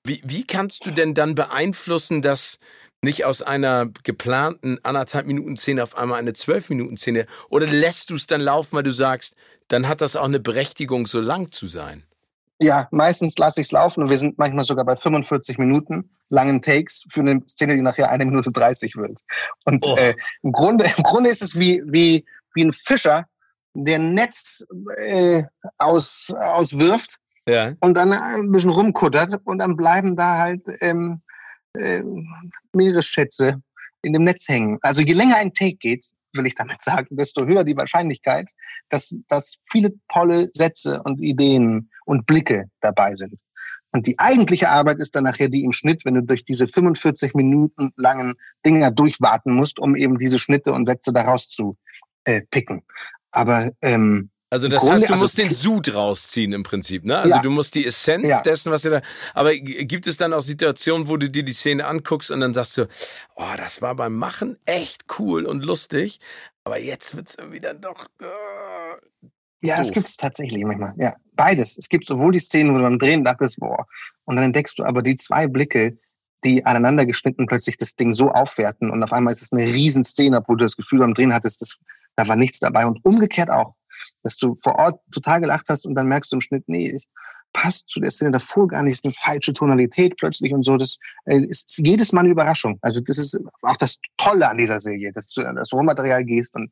Wie, wie kannst du denn dann beeinflussen, dass nicht aus einer geplanten anderthalb Minuten Szene auf einmal eine zwölf Minuten Szene oder lässt du es dann laufen, weil du sagst, dann hat das auch eine Berechtigung, so lang zu sein? Ja, meistens lasse ich es laufen und wir sind manchmal sogar bei 45 Minuten langen Takes für eine Szene, die nachher eine Minute 30 wird. Und oh. äh, im, Grunde, im Grunde ist es wie, wie, wie ein Fischer, der ein Netz äh, aus, auswirft ja. und dann ein bisschen rumkuttert und dann bleiben da halt ähm, äh, Meeresschätze in dem Netz hängen. Also je länger ein Take geht, will ich damit sagen, desto höher die Wahrscheinlichkeit, dass, dass viele tolle Sätze und Ideen und Blicke dabei sind. Und die eigentliche Arbeit ist dann nachher die im Schnitt, wenn du durch diese 45 Minuten langen Dinger durchwarten musst, um eben diese Schnitte und Sätze daraus zu äh, picken. Aber ähm, also das Grunde, heißt, du also musst den Sud rausziehen im Prinzip, ne? Also ja. du musst die Essenz ja. dessen, was dir da. Aber gibt es dann auch Situationen, wo du dir die Szene anguckst und dann sagst du, oh, das war beim Machen echt cool und lustig, aber jetzt wird's irgendwie dann doch. Uh, ja, doof. das gibt es tatsächlich manchmal. Ja, beides. Es gibt sowohl die Szenen, wo du beim Drehen dachtest, boah, und dann entdeckst du aber die zwei Blicke, die aneinander geschnitten plötzlich das Ding so aufwerten und auf einmal ist es eine Riesenszene, wo du das Gefühl beim Drehen hattest, das, da war nichts dabei und umgekehrt auch dass du vor Ort total gelacht hast und dann merkst du im Schnitt, nee, es passt zu der Szene davor gar nicht, ist eine falsche Tonalität plötzlich und so. Das äh, ist jedes Mal eine Überraschung. Also das ist auch das Tolle an dieser Serie, dass du an das Rohmaterial gehst und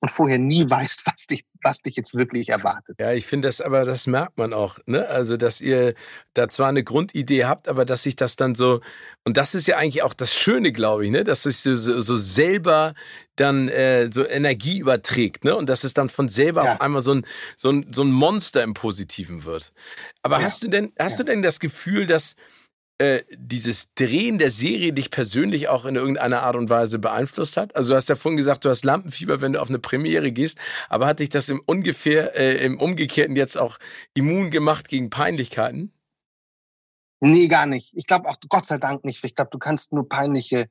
und vorher nie weißt, was dich, was dich jetzt wirklich erwartet. Ja, ich finde das, aber das merkt man auch, ne? Also, dass ihr da zwar eine Grundidee habt, aber dass sich das dann so, und das ist ja eigentlich auch das Schöne, glaube ich, ne? Dass sich so, so selber dann äh, so Energie überträgt, ne? Und dass es dann von selber ja. auf einmal so ein, so ein, so ein Monster im Positiven wird. Aber ja. hast du denn, hast ja. du denn das Gefühl, dass, äh, dieses Drehen der Serie dich persönlich auch in irgendeiner Art und Weise beeinflusst hat? Also du hast ja vorhin gesagt, du hast Lampenfieber, wenn du auf eine Premiere gehst, aber hat dich das im ungefähr, äh, im Umgekehrten jetzt auch immun gemacht gegen Peinlichkeiten? Nee, gar nicht. Ich glaube auch Gott sei Dank nicht. Ich glaube, du kannst nur peinliche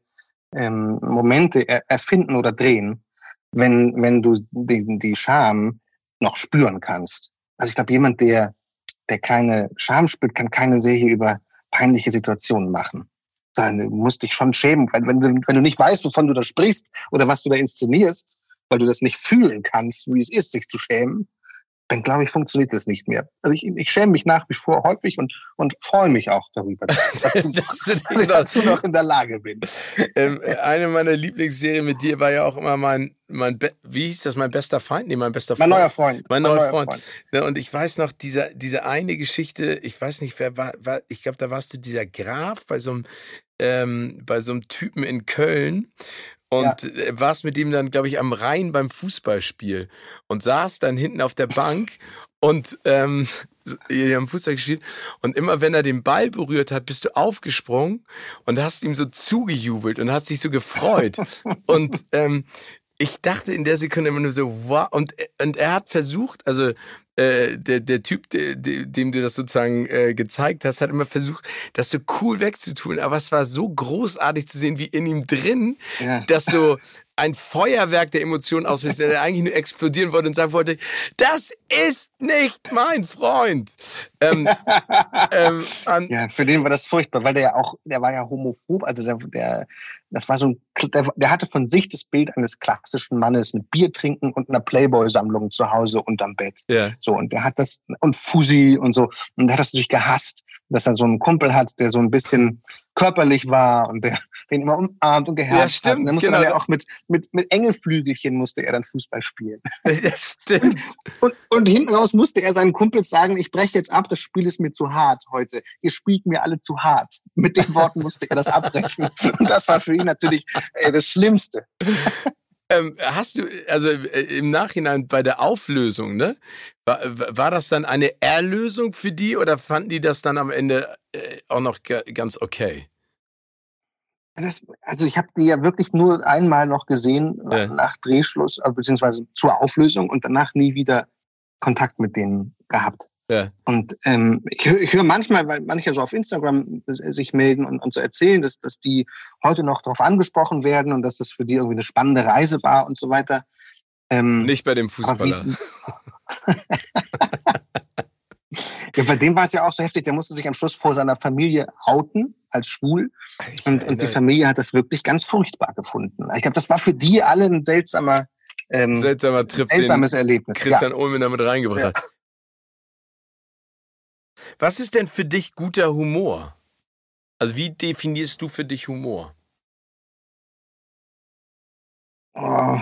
ähm, Momente er erfinden oder drehen, wenn, wenn du die, die Scham noch spüren kannst. Also ich glaube, jemand, der, der keine Scham spürt, kann keine Serie über peinliche Situationen machen. Dann musst dich schon schämen, wenn, wenn, wenn du nicht weißt, wovon du da sprichst oder was du da inszenierst, weil du das nicht fühlen kannst, wie es ist, sich zu schämen, dann glaube ich, funktioniert das nicht mehr. Also ich, ich schäme mich nach wie vor häufig und, und freue mich auch darüber, dass ich dazu, dass ich dazu noch in der Lage bin. Ähm, eine meiner Lieblingsserien mit dir war ja auch immer mein, mein Be wie hieß das, mein bester Feind? Nee, mein bester Freund. Mein neuer Freund. Mein, mein neuer Freund. Freund. Ja, und ich weiß noch, diese, diese eine Geschichte, ich weiß nicht, wer war, war ich glaube, da warst du dieser Graf bei so einem ähm, bei so einem Typen in Köln und ja. Äh, warst mit ihm dann, glaube ich, am Rhein beim Fußballspiel und saß dann hinten auf der Bank und ähm, die haben Fußball gespielt und immer wenn er den Ball berührt hat, bist du aufgesprungen und hast ihm so zugejubelt und hast dich so gefreut und ähm, ich dachte in der Sekunde immer nur so, wow. Und, und er hat versucht, also äh, der, der Typ, de, de, dem du das sozusagen äh, gezeigt hast, hat immer versucht, das so cool wegzutun. Aber es war so großartig zu sehen, wie in ihm drin, ja. dass so ein Feuerwerk der Emotionen auslöst, der eigentlich nur explodieren wollte und sagen wollte, das ist nicht mein Freund. Ähm, ähm, ja, für den war das furchtbar, weil der ja auch, der war ja homophob, also der, der das war so ein, der, der hatte von sich das Bild eines klassischen Mannes mit Bier trinken und einer Playboy-Sammlung zu Hause unterm Bett. Ja. So, und der hat das, und Fusi und so, und der hat das natürlich gehasst, dass er so einen Kumpel hat, der so ein bisschen körperlich war und der den immer umarmt und geherrscht ja, stimmt, hat. Und dann musste genau. er auch mit, mit, mit Engelflügelchen musste er dann Fußball spielen. Ja, stimmt. Und, und hinten raus musste er seinen Kumpels sagen, ich breche jetzt ab, das Spiel ist mir zu hart heute. Ihr spielt mir alle zu hart. Mit den Worten musste er das abbrechen. Und das war für ihn natürlich äh, das Schlimmste. Ähm, hast du, also äh, im Nachhinein bei der Auflösung, ne? War, war das dann eine Erlösung für die oder fanden die das dann am Ende äh, auch noch ganz okay? Das, also ich habe die ja wirklich nur einmal noch gesehen ja. nach Drehschluss, also beziehungsweise zur Auflösung und danach nie wieder Kontakt mit denen gehabt. Ja. Und ähm, ich, ich höre manchmal, weil manche so auf Instagram sich melden und, und so erzählen, dass, dass die heute noch darauf angesprochen werden und dass das für die irgendwie eine spannende Reise war und so weiter. Ähm, Nicht bei dem Fußballer. ja, bei dem war es ja auch so heftig, der musste sich am Schluss vor seiner Familie outen als schwul. Und, und die Familie hat das wirklich ganz furchtbar gefunden. Ich glaube, das war für die alle ein seltsamer, ähm, seltsamer Trip, seltsames Erlebnis. Christian ja. Ulmen damit reingebracht ja. hat. Was ist denn für dich guter Humor? Also wie definierst du für dich Humor? Oh.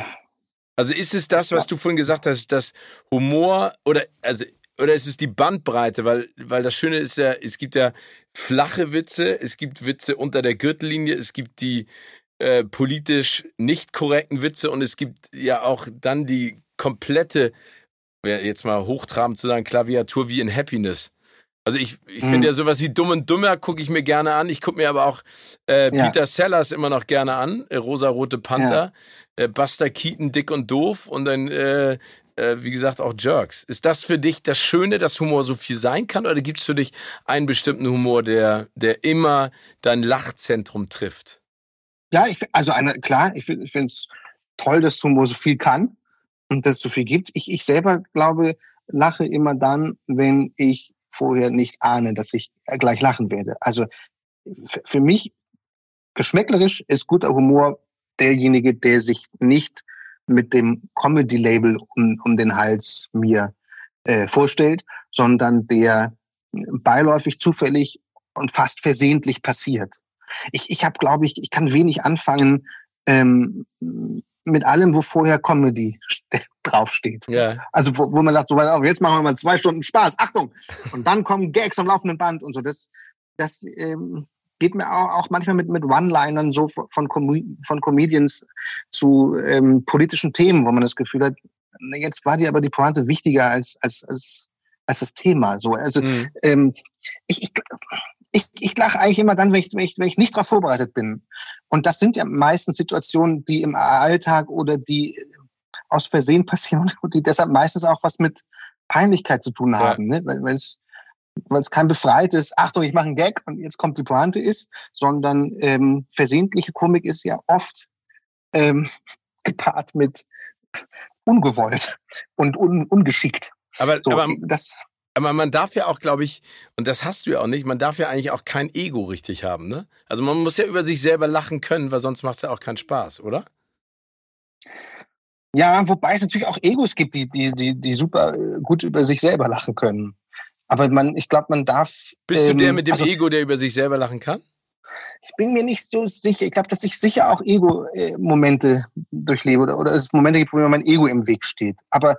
Also ist es das, was du vorhin gesagt hast, dass Humor oder also oder ist es die Bandbreite, weil weil das Schöne ist ja, es gibt ja flache Witze, es gibt Witze unter der Gürtellinie, es gibt die äh, politisch nicht korrekten Witze und es gibt ja auch dann die komplette, jetzt mal hochtrabend zu sagen, Klaviatur wie in Happiness. Also ich, ich mhm. finde ja sowas wie Dumm und Dummer gucke ich mir gerne an. Ich gucke mir aber auch äh, ja. Peter Sellers immer noch gerne an, äh, Rosa-Rote Panther, ja. äh, Buster Keaton, Dick und Doof und dann, äh, äh, wie gesagt, auch Jerks. Ist das für dich das Schöne, dass Humor so viel sein kann oder gibt es für dich einen bestimmten Humor, der, der immer dein Lachzentrum trifft? Ja, ich, also eine, klar, ich, ich finde es toll, dass Humor so viel kann und dass es so viel gibt. Ich, ich selber glaube, lache immer dann, wenn ich vorher nicht ahne, dass ich gleich lachen werde. Also für mich geschmäcklerisch ist guter Humor derjenige, der sich nicht mit dem Comedy-Label um, um den Hals mir äh, vorstellt, sondern der beiläufig zufällig und fast versehentlich passiert. Ich, ich habe, glaube ich, ich kann wenig anfangen ähm, mit allem, wo vorher Comedy draufsteht. Ja. Also wo, wo man sagt, so, jetzt machen wir mal zwei Stunden Spaß, Achtung! Und dann kommen Gags am laufenden Band und so. Das, das ähm, geht mir auch, manchmal mit, mit One-Linern so von, Com von Comedians zu ähm, politischen Themen, wo man das Gefühl hat, jetzt war die aber die Pointe wichtiger als, als, als, als das Thema. So, also mhm. ähm, ich, ich, ich, ich lache eigentlich immer dann, wenn ich, wenn, ich, wenn ich nicht darauf vorbereitet bin. Und das sind ja meistens Situationen, die im Alltag oder die aus Versehen passieren und die deshalb meistens auch was mit Peinlichkeit zu tun haben. Ja. Ne? Weil, weil es weil es kein befreites, Achtung, ich mache einen Gag und jetzt kommt die Pointe ist, sondern ähm, versehentliche Komik ist ja oft ähm, gepaart mit ungewollt und un, ungeschickt. Aber, so, aber das, aber man darf ja auch, glaube ich, und das hast du ja auch nicht, man darf ja eigentlich auch kein Ego richtig haben, ne? Also man muss ja über sich selber lachen können, weil sonst macht es ja auch keinen Spaß, oder? Ja, wobei es natürlich auch Egos gibt, die, die, die, die super äh, gut über sich selber lachen können. Aber man, ich glaube, man darf. Bist ähm, du der ähm, mit dem also, Ego, der über sich selber lachen kann? Ich bin mir nicht so sicher. Ich glaube, dass ich sicher auch Ego-Momente äh, durchlebe oder, oder es Momente gibt, wo mir mein Ego im Weg steht. Aber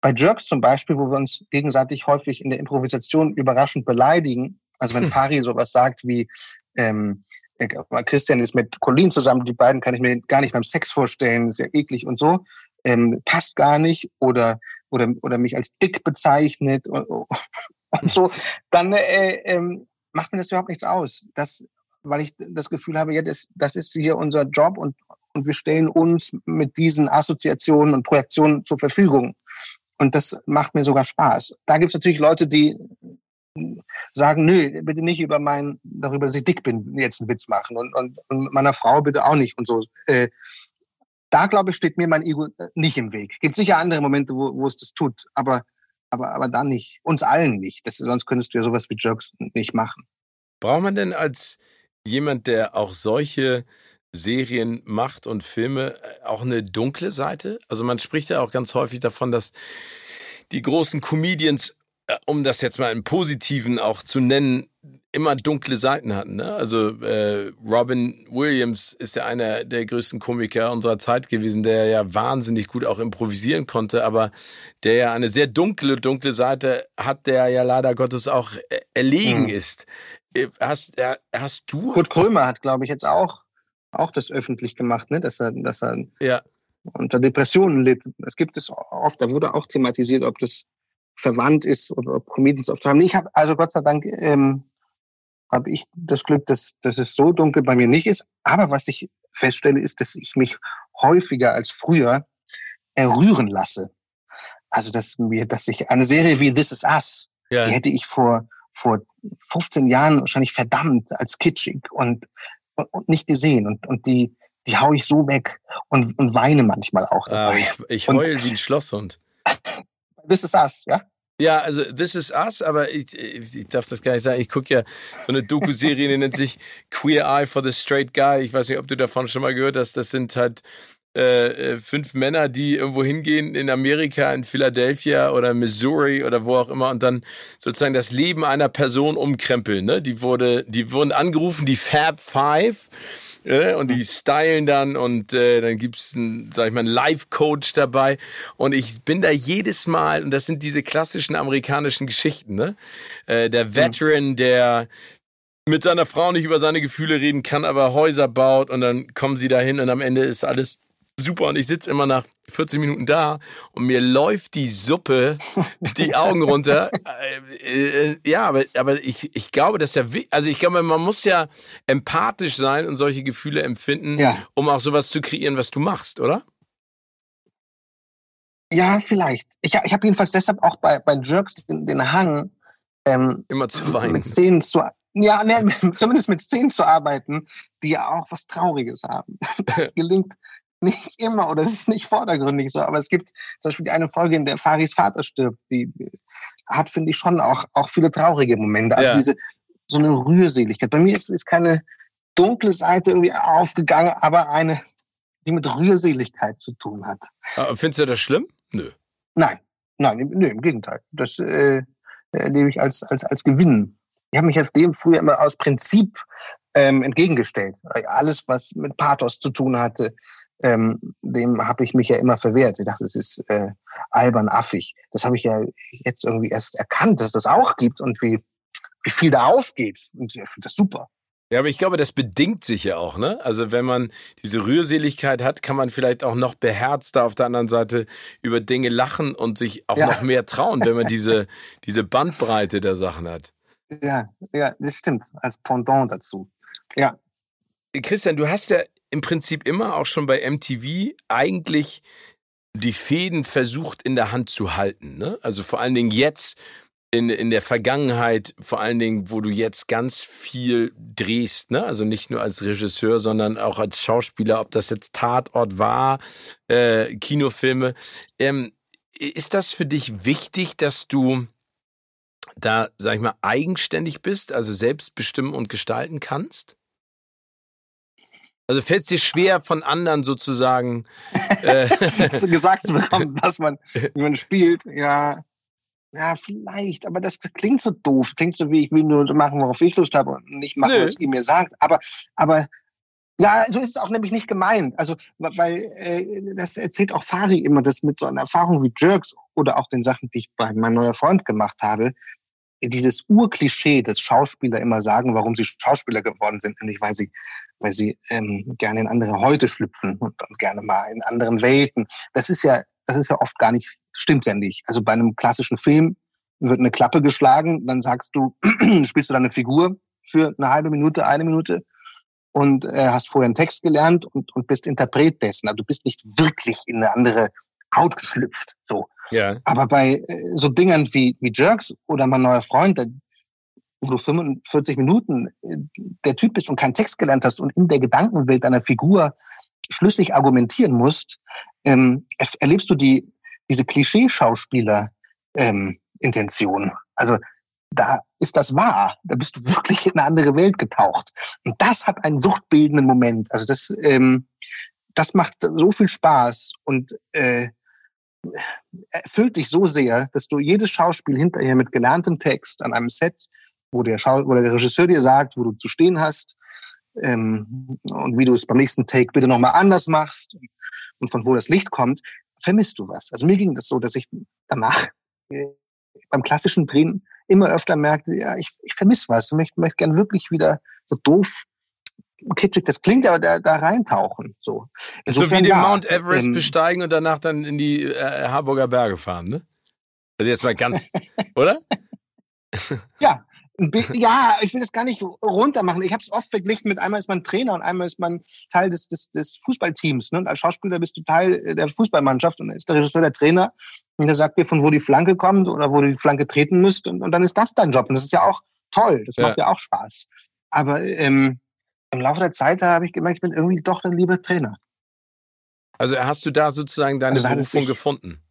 bei Jerks zum Beispiel, wo wir uns gegenseitig häufig in der Improvisation überraschend beleidigen, also wenn hm. Pari sowas sagt wie, ähm, äh, Christian ist mit Colin zusammen, die beiden kann ich mir gar nicht beim Sex vorstellen, sehr eklig und so, ähm, passt gar nicht oder, oder, oder mich als dick bezeichnet und, und so, dann äh, ähm, macht mir das überhaupt nichts aus. Das, weil ich das Gefühl habe, ja, das, das ist hier unser Job und, und wir stellen uns mit diesen Assoziationen und Projektionen zur Verfügung. Und das macht mir sogar Spaß. Da gibt es natürlich Leute, die sagen, nö, bitte nicht über mein, darüber, dass ich dick bin, jetzt einen Witz machen und, und, und meiner Frau bitte auch nicht und so. Äh, da glaube ich, steht mir mein Ego nicht im Weg. Gibt sicher andere Momente, wo, wo es das tut, aber, aber, aber da nicht. Uns allen nicht. Das, sonst könntest du ja sowas wie Jerks nicht machen. Braucht man denn als jemand, der auch solche Serien macht und Filme äh, auch eine dunkle Seite? Also man spricht ja auch ganz häufig davon, dass die großen Comedians, äh, um das jetzt mal im Positiven auch zu nennen, immer dunkle Seiten hatten. Ne? Also äh, Robin Williams ist ja einer der größten Komiker unserer Zeit gewesen, der ja wahnsinnig gut auch improvisieren konnte, aber der ja eine sehr dunkle, dunkle Seite hat, der ja leider Gottes auch äh, erlegen mhm. ist. Hast, hast du? Kurt Krömer hat, glaube ich, jetzt auch auch das öffentlich gemacht, ne? dass er, dass er ja. unter Depressionen litt. Es gibt es oft, da wurde auch thematisiert, ob das verwandt ist oder ob Comedians oft haben. Ich habe also Gott sei Dank ähm, habe ich das Glück, dass, dass es so dunkel bei mir nicht ist. Aber was ich feststelle, ist, dass ich mich häufiger als früher errühren lasse. Also dass mir, dass ich eine Serie wie This Is Us ja. die hätte ich vor, vor 15 Jahren wahrscheinlich verdammt als kitschig und, und nicht gesehen. Und, und die, die hau ich so weg und, und weine manchmal auch. Ah, ich, ich heul wie ein Schlosshund. This is us, ja? Ja, also This is Us, aber ich, ich darf das gar nicht sagen. Ich gucke ja so eine Doku-Serie, die nennt sich Queer Eye for the Straight Guy. Ich weiß nicht, ob du davon schon mal gehört hast. Das sind halt äh, äh, fünf Männer, die irgendwo hingehen in Amerika, in Philadelphia oder Missouri oder wo auch immer und dann sozusagen das Leben einer Person umkrempeln. Ne? Die wurde, die wurden angerufen, die Fab Five. Äh, und die stylen dann und äh, dann gibt's einen, sag ich mal, einen Live-Coach dabei. Und ich bin da jedes Mal, und das sind diese klassischen amerikanischen Geschichten, ne? Äh, der Veteran, der mit seiner Frau nicht über seine Gefühle reden kann, aber Häuser baut und dann kommen sie dahin und am Ende ist alles super und ich sitze immer nach 40 Minuten da und mir läuft die Suppe die Augen runter. Äh, äh, ja, aber, aber ich, ich glaube, dass ja, also ich glaube, man muss ja empathisch sein und solche Gefühle empfinden, ja. um auch sowas zu kreieren, was du machst, oder? Ja, vielleicht. Ich, ich habe jedenfalls deshalb auch bei, bei Jerks den, den Hang, ähm, immer zu weinen. Mit Szenen zu, ja, ne, zumindest mit Szenen zu arbeiten, die ja auch was Trauriges haben. Das gelingt nicht immer oder es ist nicht vordergründig so, aber es gibt zum Beispiel eine Folge, in der Faris Vater stirbt, die, hat, finde ich, schon auch, auch viele traurige Momente. Also ja. diese, so eine Rührseligkeit. Bei mir ist, ist keine dunkle Seite irgendwie aufgegangen, aber eine, die mit Rührseligkeit zu tun hat. Ah, findest du das schlimm? Nö. Nein, nein, nö, im Gegenteil. Das äh, erlebe ich als, als, als Gewinn. Ich habe mich jetzt dem früher immer aus Prinzip ähm, entgegengestellt. Alles, was mit Pathos zu tun hatte, ähm, dem habe ich mich ja immer verwehrt. Ich dachte, es ist äh, albern affig. Das habe ich ja jetzt irgendwie erst erkannt, dass das auch gibt und wie, wie viel da aufgeht. Und ich finde das super. Ja, aber ich glaube, das bedingt sich ja auch, ne? Also wenn man diese Rührseligkeit hat, kann man vielleicht auch noch beherzter auf der anderen Seite über Dinge lachen und sich auch ja. noch mehr trauen, wenn man diese, diese Bandbreite der Sachen hat. Ja, ja, das stimmt. Als Pendant dazu. Ja. Christian, du hast ja im Prinzip immer auch schon bei MTV eigentlich die Fäden versucht in der Hand zu halten. Ne? Also vor allen Dingen jetzt in, in der Vergangenheit, vor allen Dingen, wo du jetzt ganz viel drehst, ne? Also nicht nur als Regisseur, sondern auch als Schauspieler, ob das jetzt Tatort war, äh, Kinofilme. Ähm, ist das für dich wichtig, dass du da, sag ich mal, eigenständig bist, also selbst bestimmen und gestalten kannst? Also fällt es dir schwer von anderen sozusagen äh gesagt zu bekommen, dass man, wie man spielt, ja, ja, vielleicht, aber das klingt so doof, klingt so wie ich will nur machen, worauf ich Lust habe und nicht machen, Nö. was ihr mir sagt. Aber, aber ja, so ist es auch nämlich nicht gemeint. Also, weil äh, das erzählt auch Fari immer, dass mit so einer Erfahrung wie Jerks oder auch den Sachen, die ich bei meinem neuer Freund gemacht habe, dieses Urklischee, das Schauspieler immer sagen, warum sie Schauspieler geworden sind, nämlich weil sie, weil sie ähm, gerne in andere Häute schlüpfen und, und gerne mal in anderen Welten. Das ist ja, das ist ja oft gar nicht, stimmt ja nicht. Also bei einem klassischen Film wird eine Klappe geschlagen, dann sagst du, spielst du dann eine Figur für eine halbe Minute, eine Minute und äh, hast vorher einen Text gelernt und, und bist Interpret dessen. Also du bist nicht wirklich in eine andere Haut geschlüpft. So. Ja. Aber bei äh, so Dingern wie, wie Jerks oder mein neuer Freund, der, wo du 45 Minuten äh, der Typ bist und keinen Text gelernt hast und in der Gedankenwelt deiner Figur schlüssig argumentieren musst, ähm, erlebst du die, diese Klischee-Schauspieler-Intention. Ähm, also da ist das wahr. Da bist du wirklich in eine andere Welt getaucht. Und das hat einen suchtbildenden Moment. Also das, ähm, das macht so viel Spaß und äh, erfüllt dich so sehr, dass du jedes Schauspiel hinterher mit gelerntem Text an einem Set, wo der, Schau wo der Regisseur dir sagt, wo du zu stehen hast ähm, und wie du es beim nächsten Take bitte nochmal anders machst und von wo das Licht kommt, vermisst du was. Also mir ging das so, dass ich danach äh, beim klassischen Drehen immer öfter merkte, ja, ich, ich vermisse was. Ich möchte, möchte gern wirklich wieder so doof kitschig das klingt, aber da, da reintauchen. So, Insofern, so wie den ja, Mount Everest ähm, besteigen und danach dann in die äh, Harburger Berge fahren, ne? Also jetzt mal ganz, oder? ja, Ja, ich will das gar nicht runter machen. Ich habe es oft verglichen mit einmal ist man Trainer und einmal ist man Teil des, des, des Fußballteams. Ne? Und als Schauspieler bist du Teil der Fußballmannschaft und dann ist der Regisseur der Trainer und der sagt dir, von wo die Flanke kommt oder wo du die Flanke treten müsst und, und dann ist das dein Job. Und das ist ja auch toll, das ja. macht ja auch Spaß. Aber ähm, im Laufe der Zeit habe ich gemerkt, ich bin irgendwie doch der liebe Trainer. Also hast du da sozusagen deine also Berufung gefunden?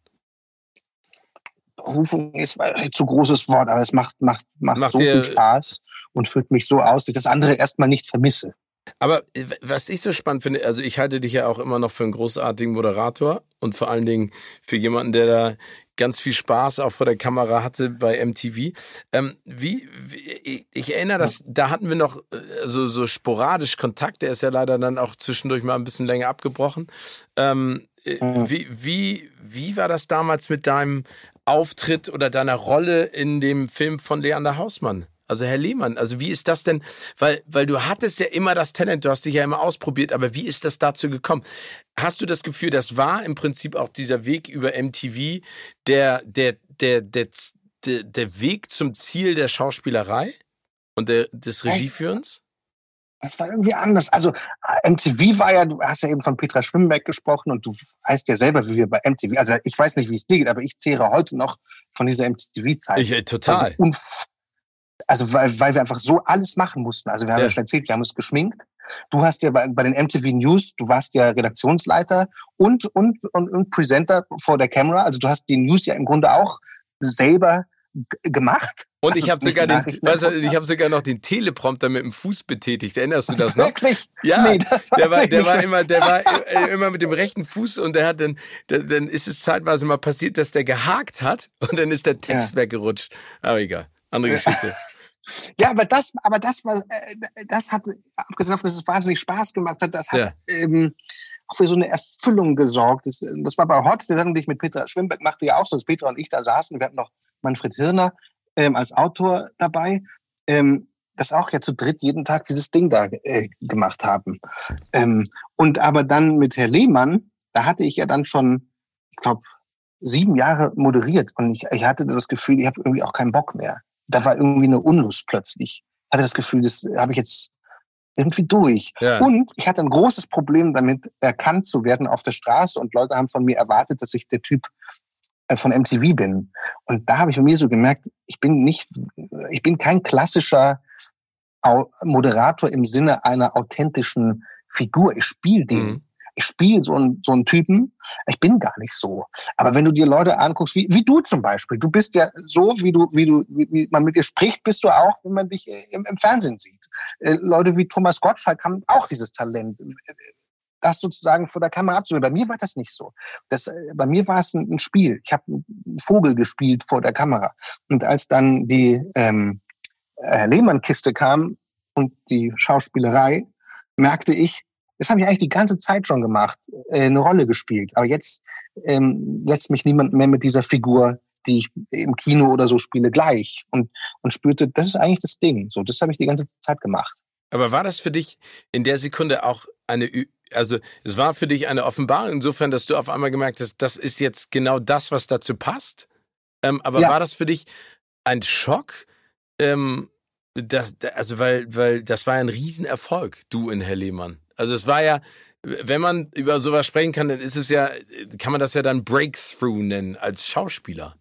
Berufung ist ein zu großes Wort, aber es macht, macht, macht, macht so viel Spaß und fühlt mich so aus, dass ich das andere erstmal nicht vermisse. Aber äh, was ich so spannend finde, also ich halte dich ja auch immer noch für einen großartigen Moderator und vor allen Dingen für jemanden, der da ganz viel Spaß auch vor der Kamera hatte bei MTV. Ähm, wie, wie, ich erinnere, dass da hatten wir noch äh, so, so sporadisch Kontakt. Der ist ja leider dann auch zwischendurch mal ein bisschen länger abgebrochen. Ähm, äh, wie, wie, wie war das damals mit deinem Auftritt oder deiner Rolle in dem Film von Leander Hausmann? Also Herr Lehmann, also wie ist das denn, weil, weil du hattest ja immer das Talent, du hast dich ja immer ausprobiert, aber wie ist das dazu gekommen? Hast du das Gefühl, das war im Prinzip auch dieser Weg über MTV, der, der, der, der, der, der Weg zum Ziel der Schauspielerei und der, des Regieführens? Das war irgendwie anders. Also MTV war ja, du hast ja eben von Petra Schwimmbeck gesprochen und du weißt ja selber, wie wir bei MTV, also ich weiß nicht, wie es dir geht, aber ich zehre heute noch von dieser MTV-Zeit. Ich, äh, total. Also, also, weil, weil wir einfach so alles machen mussten. Also wir haben ja, ja schon erzählt, wir haben uns geschminkt. Du hast ja bei, bei den MTV News, du warst ja Redaktionsleiter und, und, und, und Presenter vor der Kamera. Also du hast die News ja im Grunde auch selber gemacht. Und ich habe sogar, den, weißt du, ich hab sogar noch den Teleprompter mit dem Fuß betätigt. Erinnerst du das noch? Wirklich? Ja, nee, das der war, der war immer, der war äh, immer mit dem rechten Fuß und der hat dann, der, dann ist es zeitweise mal passiert, dass der gehakt hat und dann ist der Text ja. weggerutscht. Aber egal, andere Geschichte. Ja, aber das, aber das war, äh, das hat, abgesehen davon, dass es wahnsinnig Spaß gemacht hat, das hat ja. ähm, auch für so eine Erfüllung gesorgt. Das, das war bei Hot, der Sendung, die ich mit Peter Schwimberg machte, ja auch so, dass Peter und ich da saßen. Wir hatten noch Manfred Hirner ähm, als Autor dabei, ähm, das auch ja zu dritt jeden Tag dieses Ding da äh, gemacht haben. Ähm, und aber dann mit Herr Lehmann, da hatte ich ja dann schon, ich glaube, sieben Jahre moderiert und ich, ich hatte das Gefühl, ich habe irgendwie auch keinen Bock mehr. Da war irgendwie eine Unlust plötzlich. Ich hatte das Gefühl, das habe ich jetzt irgendwie durch. Ja. Und ich hatte ein großes Problem damit, erkannt zu werden auf der Straße und Leute haben von mir erwartet, dass ich der Typ äh, von MTV bin. Und da habe ich bei mir so gemerkt, ich bin nicht, ich bin kein klassischer Moderator im Sinne einer authentischen Figur. Ich spiele den. Mhm. Ich spiele so einen, so einen Typen. Ich bin gar nicht so. Aber wenn du dir Leute anguckst, wie, wie du zum Beispiel, du bist ja so, wie du, wie du, wie, wie man mit dir spricht, bist du auch, wenn man dich im, im Fernsehen sieht. Äh, Leute wie Thomas Gottschalk haben auch dieses Talent das sozusagen vor der Kamera abzunehmen. Bei mir war das nicht so. Das, äh, bei mir war es ein, ein Spiel. Ich habe einen Vogel gespielt vor der Kamera. Und als dann die ähm, äh, Lehmann-Kiste kam und die Schauspielerei, merkte ich, das habe ich eigentlich die ganze Zeit schon gemacht, äh, eine Rolle gespielt. Aber jetzt ähm, lässt mich niemand mehr mit dieser Figur, die ich im Kino oder so spiele, gleich. Und, und spürte, das ist eigentlich das Ding. So, das habe ich die ganze Zeit gemacht. Aber war das für dich in der Sekunde auch eine also es war für dich eine Offenbarung insofern, dass du auf einmal gemerkt hast, das ist jetzt genau das, was dazu passt. Ähm, aber ja. war das für dich ein Schock? Ähm, das, also weil, weil das war ein Riesenerfolg, du in Herr Lehmann. Also es war ja, wenn man über sowas sprechen kann, dann ist es ja, kann man das ja dann Breakthrough nennen als Schauspieler.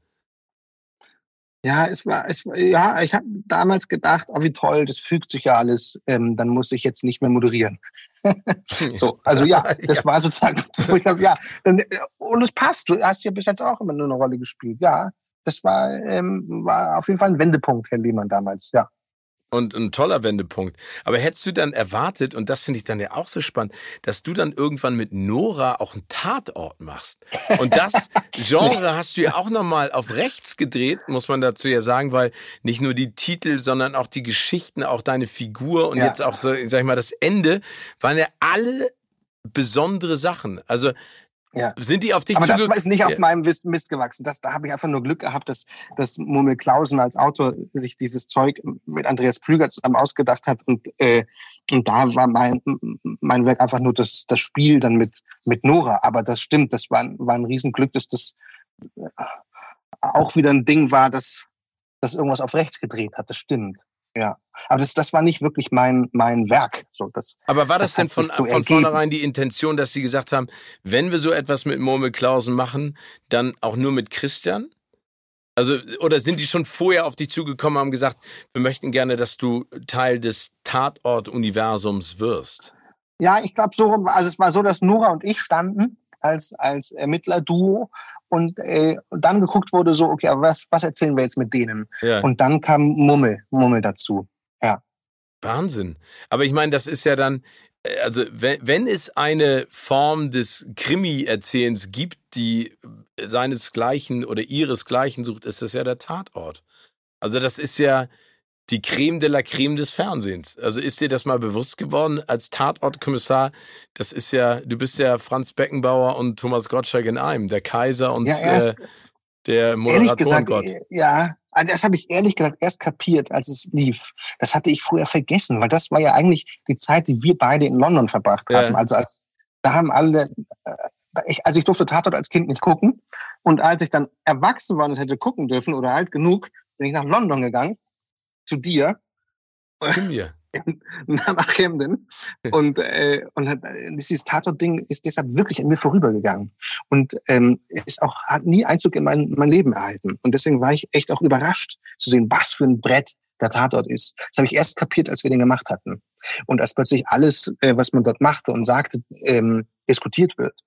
Ja, es war, es, ja, ich habe damals gedacht, oh wie toll, das fügt sich ja alles, ähm, dann muss ich jetzt nicht mehr moderieren. so, also ja, das ja. war sozusagen, ich hab, ja, dann, und es passt. Du hast ja bis jetzt auch immer nur eine Rolle gespielt. Ja, das war, ähm, war auf jeden Fall ein Wendepunkt, Herr Lehmann damals. Ja und ein toller Wendepunkt. Aber hättest du dann erwartet, und das finde ich dann ja auch so spannend, dass du dann irgendwann mit Nora auch einen Tatort machst? Und das Genre hast du ja auch nochmal auf rechts gedreht, muss man dazu ja sagen, weil nicht nur die Titel, sondern auch die Geschichten, auch deine Figur und ja. jetzt auch so, sag ich mal, das Ende, waren ja alle besondere Sachen. Also ja. Sind die auf dich Aber das ist nicht auf meinem Mist gewachsen. Das, da habe ich einfach nur Glück gehabt, dass, dass Murmel Klausen als Autor sich dieses Zeug mit Andreas Pflüger zusammen ausgedacht hat. Und, äh, und da war mein, mein Werk einfach nur das, das Spiel dann mit, mit Nora. Aber das stimmt, das war, war ein Riesenglück, dass das auch wieder ein Ding war, dass, dass irgendwas auf rechts gedreht hat. Das stimmt. Ja, aber das, das war nicht wirklich mein, mein Werk. So, das, aber war das, das denn von, so von vornherein die Intention, dass Sie gesagt haben, wenn wir so etwas mit Murmelklausen machen, dann auch nur mit Christian? Also, oder sind die schon vorher auf dich zugekommen und haben gesagt, wir möchten gerne, dass du Teil des Tatort-Universums wirst? Ja, ich glaube so, also es war so, dass Nora und ich standen als, als Ermittler-Duo und, äh, dann geguckt wurde so, okay, aber was, was erzählen wir jetzt mit denen? Ja. Und dann kam Mummel, Mummel dazu. Ja. Wahnsinn. Aber ich meine, das ist ja dann, äh, also wenn, wenn es eine Form des Krimi-Erzählens gibt, die seinesgleichen oder ihresgleichen sucht, ist das ja der Tatort. Also das ist ja, die Creme de la Creme des Fernsehens. Also ist dir das mal bewusst geworden als Tatortkommissar? Das ist ja, du bist ja Franz Beckenbauer und Thomas Gottschalk in einem, der Kaiser und ja, äh, der Moderatorengott. Ja, also das habe ich ehrlich gesagt erst kapiert, als es lief. Das hatte ich früher vergessen, weil das war ja eigentlich die Zeit, die wir beide in London verbracht haben. Ja. Also als da haben alle, äh, ich, also ich durfte Tatort als Kind nicht gucken. Und als ich dann erwachsen war und es hätte gucken dürfen oder alt genug, bin ich nach London gegangen zu dir. Zu mir. nach Camden. Und, äh, und dieses Tatort-Ding ist deshalb wirklich an mir vorübergegangen. Und ähm, ist auch, hat nie Einzug in mein, mein Leben erhalten. Und deswegen war ich echt auch überrascht zu sehen, was für ein Brett der Tatort ist. Das habe ich erst kapiert, als wir den gemacht hatten. Und als plötzlich alles, äh, was man dort machte und sagte, ähm, diskutiert wird,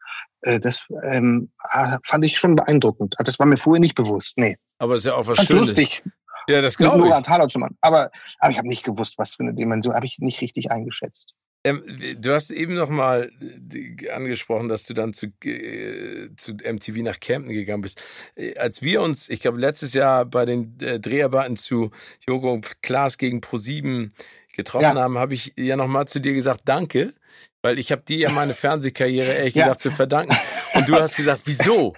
äh, das ähm, ah, fand ich schon beeindruckend. Das war mir vorher nicht bewusst. Nee. Aber es ist ja auch was Schönes. lustig. Ja, das glaube ich. Zu machen. Aber, aber ich habe nicht gewusst, was für eine Dimension, habe ich nicht richtig eingeschätzt. Ähm, du hast eben noch mal äh, angesprochen, dass du dann zu, äh, zu MTV nach Camden gegangen bist. Äh, als wir uns, ich glaube, letztes Jahr bei den äh, Dreharbeiten zu Joko Klaas gegen Pro7 getroffen ja. haben, habe ich ja noch mal zu dir gesagt, danke, weil ich habe dir ja meine Fernsehkarriere ehrlich ja. gesagt zu verdanken. Und du hast gesagt, wieso?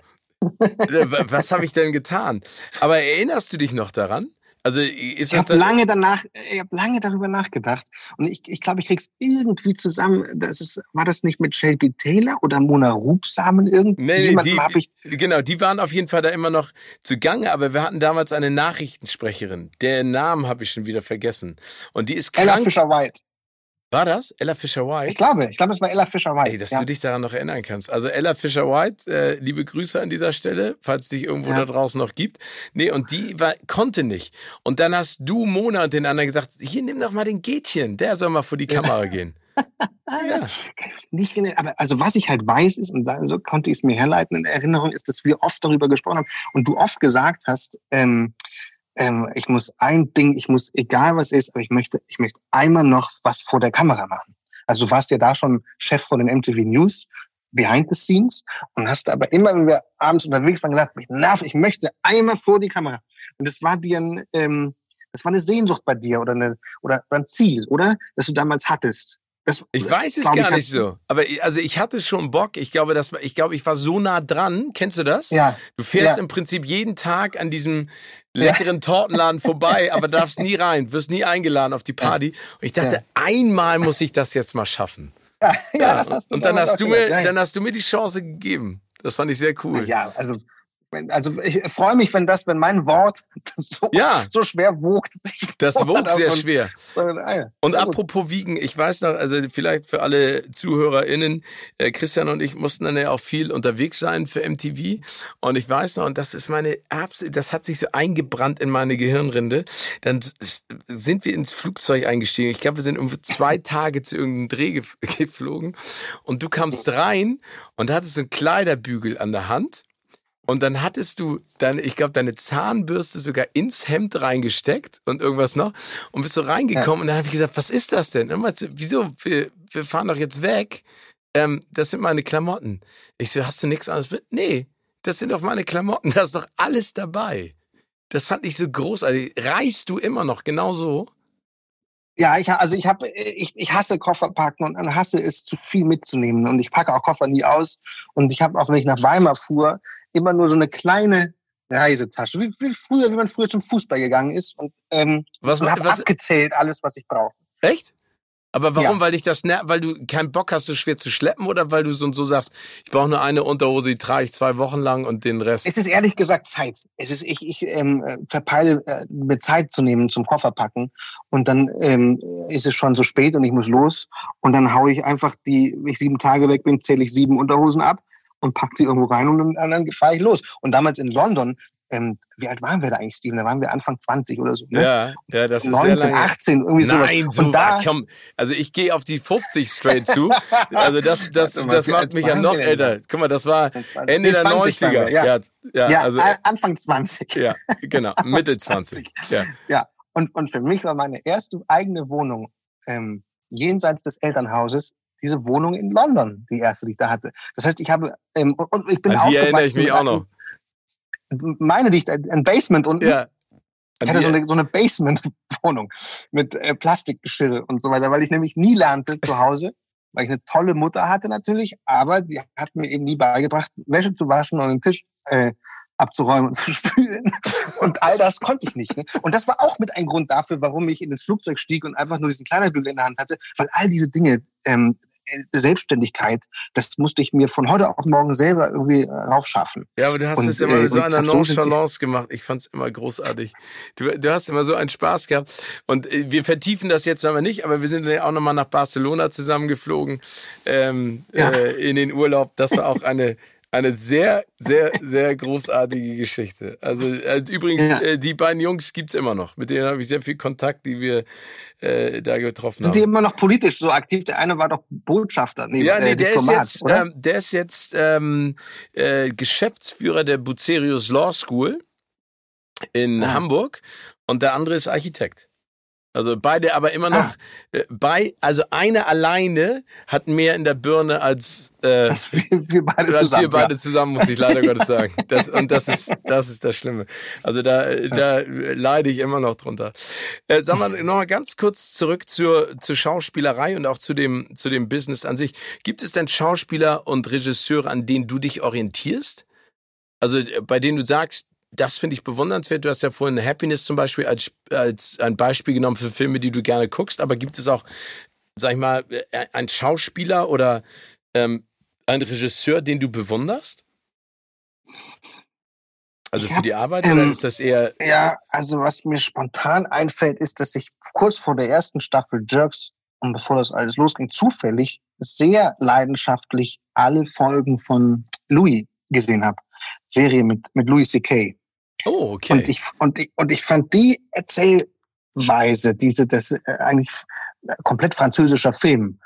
Was habe ich denn getan? Aber erinnerst du dich noch daran? Also ist ich habe lange danach, ich habe lange darüber nachgedacht und ich, ich glaube, ich krieg's irgendwie zusammen. Das ist, war das nicht mit Shelby Taylor oder Mona Rubsamen irgendwie? Nee, die, ich genau, die waren auf jeden Fall da immer noch zugange, aber wir hatten damals eine Nachrichtensprecherin. Der Namen habe ich schon wieder vergessen und die ist krank. Ella Fischer White. War das Ella Fischer White? Ich glaube, ich glaube, es war Ella Fischer White. Ey, dass ja. du dich daran noch erinnern kannst. Also Ella Fischer White, äh, liebe Grüße an dieser Stelle, falls es dich irgendwo ja. da draußen noch gibt. Nee, und die war, konnte nicht. Und dann hast du Mona und den anderen gesagt, hier nimm doch mal den Gätchen, der soll mal vor die Kamera gehen. ja. Nicht, aber also was ich halt weiß ist, und so konnte ich es mir herleiten in Erinnerung, ist, dass wir oft darüber gesprochen haben und du oft gesagt hast, ähm, ähm, ich muss ein Ding, ich muss, egal was ist, aber ich möchte, ich möchte einmal noch was vor der Kamera machen. Also du warst ja da schon Chef von den MTV News, behind the scenes, und hast aber immer, wenn wir abends unterwegs waren, gesagt, mich nerv, ich möchte einmal vor die Kamera. Und das war dir ein, ähm, das war eine Sehnsucht bei dir oder, eine, oder ein Ziel, oder? Das du damals hattest. Das, ich weiß es gar nicht so. Aber also ich hatte schon Bock. Ich glaube, das war, ich glaube, ich war so nah dran. Kennst du das? Ja. Du fährst ja. im Prinzip jeden Tag an diesem leckeren ja. Tortenladen vorbei, aber darfst nie rein, wirst nie eingeladen auf die Party. Und ich dachte, ja. einmal muss ich das jetzt mal schaffen. Ja, ja, das hast du Und dann hast du mir, dann hast du mir die Chance gegeben. Das fand ich sehr cool. Ja, also also ich freue mich, wenn das, wenn mein Wort so, ja. so schwer wogt. Das wogt sehr schwer. Und apropos Wiegen, ich weiß noch, also vielleicht für alle ZuhörerInnen, äh, Christian und ich mussten dann ja auch viel unterwegs sein für MTV. Und ich weiß noch, und das ist meine, das hat sich so eingebrannt in meine Gehirnrinde. Dann sind wir ins Flugzeug eingestiegen. Ich glaube, wir sind irgendwie zwei Tage zu irgendeinem Dreh geflogen. Und du kamst rein und hattest so einen Kleiderbügel an der Hand. Und dann hattest du dann, ich glaube, deine Zahnbürste sogar ins Hemd reingesteckt und irgendwas noch und bist so reingekommen ja. und dann habe ich gesagt, was ist das denn? Und meinst, wieso? Wir, wir fahren doch jetzt weg. Ähm, das sind meine Klamotten. Ich so, hast du nichts anderes mit? Nee, das sind doch meine Klamotten. Da ist doch alles dabei. Das fand ich so großartig. Reist du immer noch genauso? Ja, ich, also ich habe, ich, ich hasse Koffer packen und hasse es, zu viel mitzunehmen. Und ich packe auch Koffer nie aus. Und ich habe auch, wenn ich nach Weimar fuhr, immer nur so eine kleine Reisetasche, wie, wie früher, wie man früher zum Fußball gegangen ist und ähm, was, und was abgezählt alles, was ich brauche. Echt? Aber warum? Ja. Weil dich das weil du keinen Bock hast, so schwer zu schleppen oder weil du so, so sagst, ich brauche nur eine Unterhose, die trage ich zwei Wochen lang und den Rest. Es ist ehrlich gesagt Zeit. Es ist, ich, ich ähm, verpeile, äh, mir Zeit zu nehmen zum Kofferpacken und dann ähm, ist es schon so spät und ich muss los und dann haue ich einfach die, wenn ich sieben Tage weg bin, zähle ich sieben Unterhosen ab und packe sie irgendwo rein und dann, fahre ich los. Und damals in London, ähm, wie alt waren wir da eigentlich, Steven? Da waren wir Anfang 20 oder so. Ne? Ja, ja, das 19, ist sehr lange. 18, irgendwie so. Nein, so da, komm, also ich gehe auf die 50 straight zu. Also das, das, das, das macht mich ja noch älter. Guck mal, das war Ende der 90er. Ja, ja, ja, ja also, Anfang 20. Ja, genau, Mitte 20. Ja. ja. Und, und für mich war meine erste eigene Wohnung ähm, jenseits des Elternhauses diese Wohnung in London, die erste, die ich da hatte. Das heißt, ich habe ähm, und, und ich bin An die erinnere ich mich auch noch meine Dicht, ein Basement unten. Ja. Ich hatte so eine, so eine Basement-Wohnung mit äh, Plastikgeschirr und so weiter, weil ich nämlich nie lernte zu Hause, weil ich eine tolle Mutter hatte natürlich, aber die hat mir eben nie beigebracht, Wäsche zu waschen und den Tisch äh, abzuräumen und zu spülen. Und all das konnte ich nicht. Ne? Und das war auch mit ein Grund dafür, warum ich in das Flugzeug stieg und einfach nur diesen Kleiderbügel in der Hand hatte, weil all diese Dinge, ähm, Selbstständigkeit, das musste ich mir von heute auf morgen selber irgendwie äh, raufschaffen. Ja, aber du hast es immer äh, so einer Nonchalance gemacht. Ich fand es immer großartig. Du, du hast immer so einen Spaß gehabt. Und äh, wir vertiefen das jetzt aber nicht, aber wir sind ja auch nochmal nach Barcelona zusammengeflogen ähm, ja. äh, in den Urlaub. Das war auch eine eine sehr, sehr, sehr großartige Geschichte. Also, also übrigens, ja. äh, die beiden Jungs gibt's immer noch. Mit denen habe ich sehr viel Kontakt, die wir äh, da getroffen Sind haben. Sind die immer noch politisch so aktiv? Der eine war doch Botschafter. Nee, ja, nee, äh, der, Diplomat, ist jetzt, ähm, der ist jetzt ähm, äh, Geschäftsführer der Bucerius Law School in ah. Hamburg und der andere ist Architekt. Also beide aber immer noch ah. äh, bei, also eine alleine hat mehr in der Birne als, äh, als wir, wir beide, als zusammen, wir beide ja. zusammen, muss ich leider Gottes sagen. Das, und das ist, das ist das Schlimme. Also da, da leide ich immer noch drunter. Äh, sag mal, noch mal ganz kurz zurück zur, zur Schauspielerei und auch zu dem, zu dem Business an sich. Gibt es denn Schauspieler und Regisseure, an denen du dich orientierst? Also bei denen du sagst, das finde ich bewundernswert. Du hast ja vorhin Happiness zum Beispiel als, als ein Beispiel genommen für Filme, die du gerne guckst. Aber gibt es auch, sag ich mal, äh, einen Schauspieler oder ähm, einen Regisseur, den du bewunderst? Also für die Arbeit ähm, oder ist das eher. Ja, also was mir spontan einfällt, ist, dass ich kurz vor der ersten Staffel Jerks und bevor das alles losging, zufällig sehr leidenschaftlich alle Folgen von Louis gesehen habe. Serie mit, mit Louis C.K. Oh, okay. Und ich, und ich, und ich fand die Erzählweise, diese, das äh, eigentlich komplett französischer Film,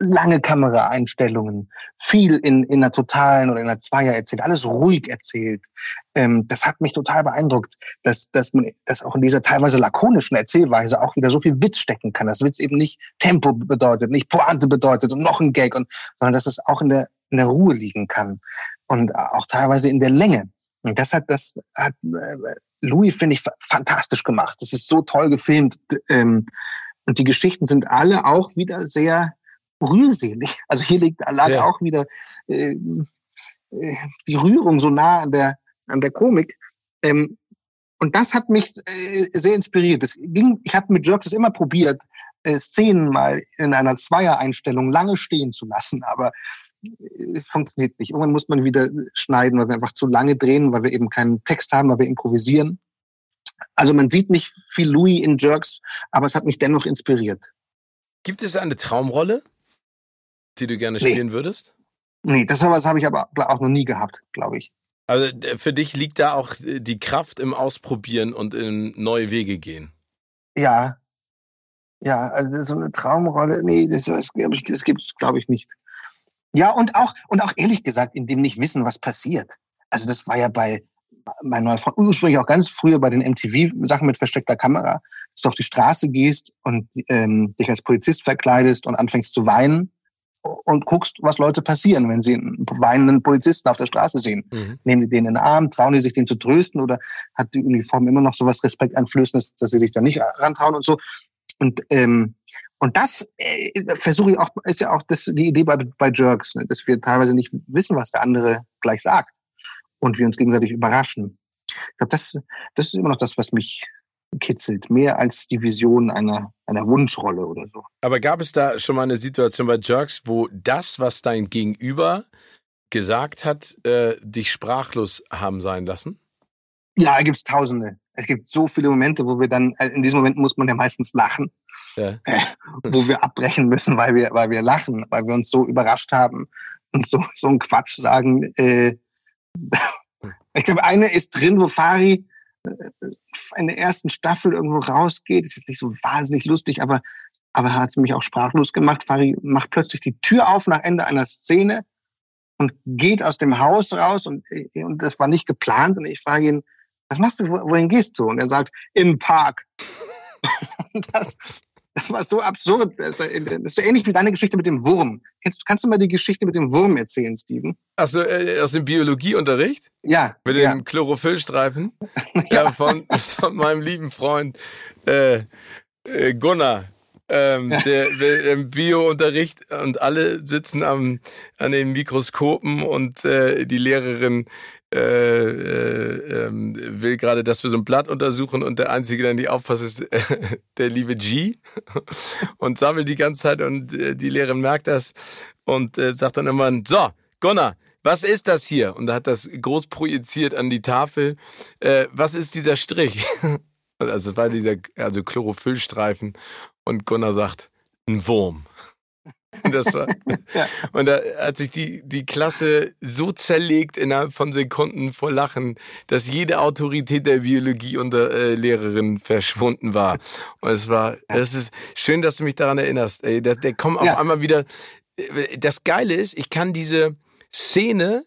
lange Kameraeinstellungen, viel in, in einer totalen oder in einer Zweier erzählt, alles ruhig erzählt. Ähm, das hat mich total beeindruckt, dass, dass man dass auch in dieser teilweise lakonischen Erzählweise auch wieder so viel Witz stecken kann. Dass Witz eben nicht Tempo bedeutet, nicht Pointe bedeutet und noch ein Gag, und, sondern dass es auch in der, in der Ruhe liegen kann und auch teilweise in der Länge. Und das hat, das hat äh, Louis, finde ich, fantastisch gemacht. Das ist so toll gefilmt. Ähm, und die Geschichten sind alle auch wieder sehr rührselig. Also hier liegt lag ja. auch wieder äh, äh, die Rührung so nah an der, an der Komik. Ähm, und das hat mich äh, sehr inspiriert. Das ging, ich habe mit Jerks immer probiert, äh, Szenen mal in einer Zweier-Einstellung lange stehen zu lassen, aber es funktioniert nicht. Irgendwann muss man wieder schneiden, weil wir einfach zu lange drehen, weil wir eben keinen Text haben, weil wir improvisieren. Also man sieht nicht viel Louis in Jerks, aber es hat mich dennoch inspiriert. Gibt es eine Traumrolle, die du gerne spielen nee. würdest? Nee, das habe ich aber auch noch nie gehabt, glaube ich. Also für dich liegt da auch die Kraft im Ausprobieren und in neue Wege gehen. Ja. Ja, also so eine Traumrolle, nee, das, das, das gibt es, glaube ich, nicht. Ja, und auch, und auch ehrlich gesagt, in dem nicht wissen, was passiert. Also das war ja bei mein neuer Freund, ursprünglich auch ganz früher bei den MTV-Sachen mit versteckter Kamera, dass du auf die Straße gehst und ähm, dich als Polizist verkleidest und anfängst zu weinen und guckst, was Leute passieren, wenn sie einen weinenden Polizisten auf der Straße sehen. Mhm. Nehmen die den in den Arm, trauen die sich, den zu trösten oder hat die Uniform immer noch so was Respekteinflößendes, dass sie sich da nicht rantrauen und so. Und ähm, und das äh, versuche ich auch, ist ja auch das, die Idee bei, bei Jerks, ne, dass wir teilweise nicht wissen, was der andere gleich sagt und wir uns gegenseitig überraschen. Ich glaube, das, das ist immer noch das, was mich, kitzelt, mehr als die Vision einer, einer Wunschrolle oder so. Aber gab es da schon mal eine Situation bei Jerks, wo das, was dein Gegenüber gesagt hat, äh, dich sprachlos haben sein lassen? Ja, gibt es tausende. Es gibt so viele Momente, wo wir dann, äh, in diesem Moment muss man ja meistens lachen, ja. Äh, wo wir abbrechen müssen, weil wir, weil wir lachen, weil wir uns so überrascht haben und so, so einen Quatsch sagen. Äh, ich glaube, eine ist drin, wo Fari äh, in der ersten Staffel irgendwo rausgeht. Ist jetzt nicht so wahnsinnig lustig, aber, aber hat es mich auch sprachlos gemacht. Fari macht plötzlich die Tür auf nach Ende einer Szene und geht aus dem Haus raus und, und das war nicht geplant. Und ich frage ihn, was machst du, wohin gehst du? Und er sagt, im Park. das, das war so absurd. Das ist so ähnlich wie deine Geschichte mit dem Wurm. Kannst, kannst du mal die Geschichte mit dem Wurm erzählen, Steven? Achso, äh, aus dem Biologieunterricht? Ja. Mit ja. dem Chlorophyllstreifen? ja. ja von, von meinem lieben Freund äh, äh, Gunnar. Ähm, der, der im Bio-Unterricht und alle sitzen am, an den Mikroskopen und äh, die Lehrerin äh, äh, ähm, will gerade, dass wir so ein Blatt untersuchen und der Einzige, der nicht aufpasst, ist äh, der liebe G und sammelt die ganze Zeit und äh, die Lehrerin merkt das und sagt dann immer, so, Gunnar, was ist das hier? Und da hat das groß projiziert an die Tafel. Äh, was ist dieser Strich? Also es war dieser also Chlorophyllstreifen und Gunnar sagt, ein Wurm. Das war, ja. Und da hat sich die, die Klasse so zerlegt innerhalb von Sekunden vor Lachen, dass jede Autorität der Biologie unter äh, Lehrerin verschwunden war. Und es war, es ist schön, dass du mich daran erinnerst. Ey, der, der kommt auf ja. einmal wieder. Äh, das Geile ist, ich kann diese Szene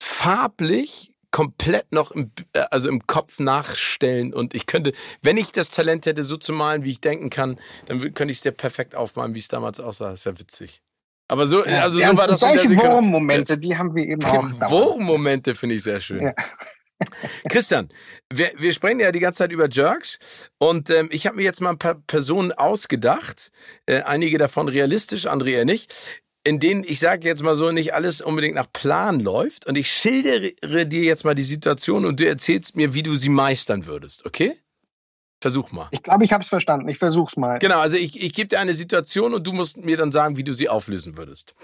farblich komplett noch im, äh, also im Kopf nachstellen und ich könnte, wenn ich das Talent hätte, so zu malen, wie ich denken kann, dann könnte ich es dir perfekt aufmalen, wie es damals aussah. Das ist ja witzig. Aber so, ja, also so war das solche Wurmmomente, die haben wir eben auch. Wurmmomente finde ich sehr schön. Ja. Christian, wir, wir sprechen ja die ganze Zeit über Jerks und ähm, ich habe mir jetzt mal ein paar Personen ausgedacht, äh, einige davon realistisch, andere eher nicht, in denen, ich sage jetzt mal so, nicht alles unbedingt nach Plan läuft. Und ich schildere dir jetzt mal die Situation und du erzählst mir, wie du sie meistern würdest, okay? Versuch mal. Ich glaube, ich habe es verstanden. Ich versuch's mal. Genau, also ich, ich gebe dir eine Situation und du musst mir dann sagen, wie du sie auflösen würdest.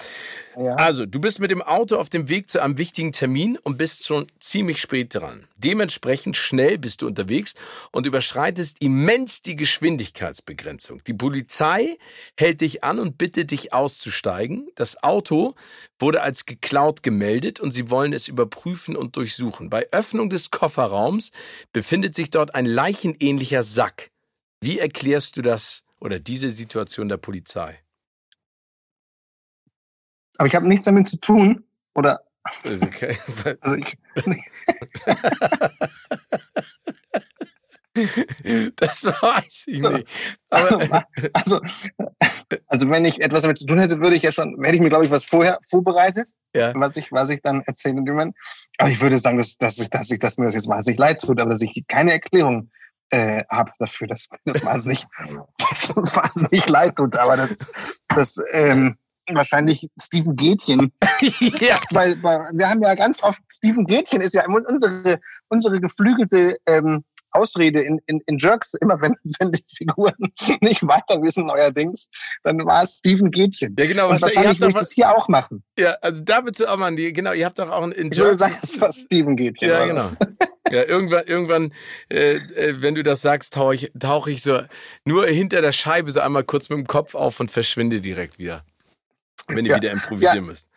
Ja. Also, du bist mit dem Auto auf dem Weg zu einem wichtigen Termin und bist schon ziemlich spät dran. Dementsprechend schnell bist du unterwegs und überschreitest immens die Geschwindigkeitsbegrenzung. Die Polizei hält dich an und bittet dich auszusteigen. Das Auto wurde als geklaut gemeldet und sie wollen es überprüfen und durchsuchen. Bei Öffnung des Kofferraums befindet sich dort ein leichenähnlicher Sack. Wie erklärst du das oder diese Situation der Polizei? Aber ich habe nichts damit zu tun, oder? Okay. Also ich, das weiß ich nicht. Also, also, also, wenn ich etwas damit zu tun hätte, würde ich ja schon, hätte ich mir, glaube ich, was vorher vorbereitet, ja. was ich, was ich dann erzählen würde. Aber ich würde sagen, dass, dass, ich, dass, ich, dass mir das jetzt wahnsinnig leid tut, aber dass ich keine Erklärung äh, habe dafür, dass das wahnsinnig, wahnsinnig leid tut. Aber das, das ähm, wahrscheinlich Steven Gätchen. ja. Weil, weil wir haben ja ganz oft, Steven Gätchen ist ja unsere, unsere geflügelte ähm, Ausrede in, in, in Jerks, immer wenn, wenn die Figuren nicht weiter wissen neuerdings, dann war es Steven Gätchen. Ja, genau. Und was wahrscheinlich würde ich das hier auch machen. Ja, also da bitte auch mal, genau, ihr habt doch auch in, Jerks... Ich würde sagen, das war Steven Gätchen. Ja, genau. Ja, irgendwann, irgendwann, äh, äh, wenn du das sagst, tauche ich, tauch ich so nur hinter der Scheibe so einmal kurz mit dem Kopf auf und verschwinde direkt wieder. Wenn ihr ja. wieder improvisieren ja. müsst.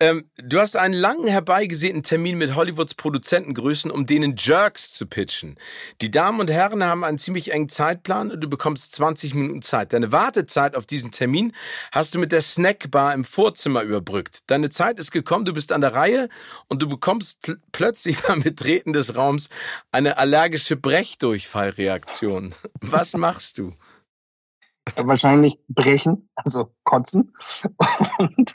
Ähm, du hast einen langen herbeigesehnten Termin mit Hollywoods Produzentengrößen, um denen Jerks zu pitchen. Die Damen und Herren haben einen ziemlich engen Zeitplan und du bekommst 20 Minuten Zeit. Deine Wartezeit auf diesen Termin hast du mit der Snackbar im Vorzimmer überbrückt. Deine Zeit ist gekommen, du bist an der Reihe und du bekommst plötzlich beim Betreten des Raums eine allergische Brechdurchfallreaktion. Was machst du? Wahrscheinlich brechen, also kotzen. Und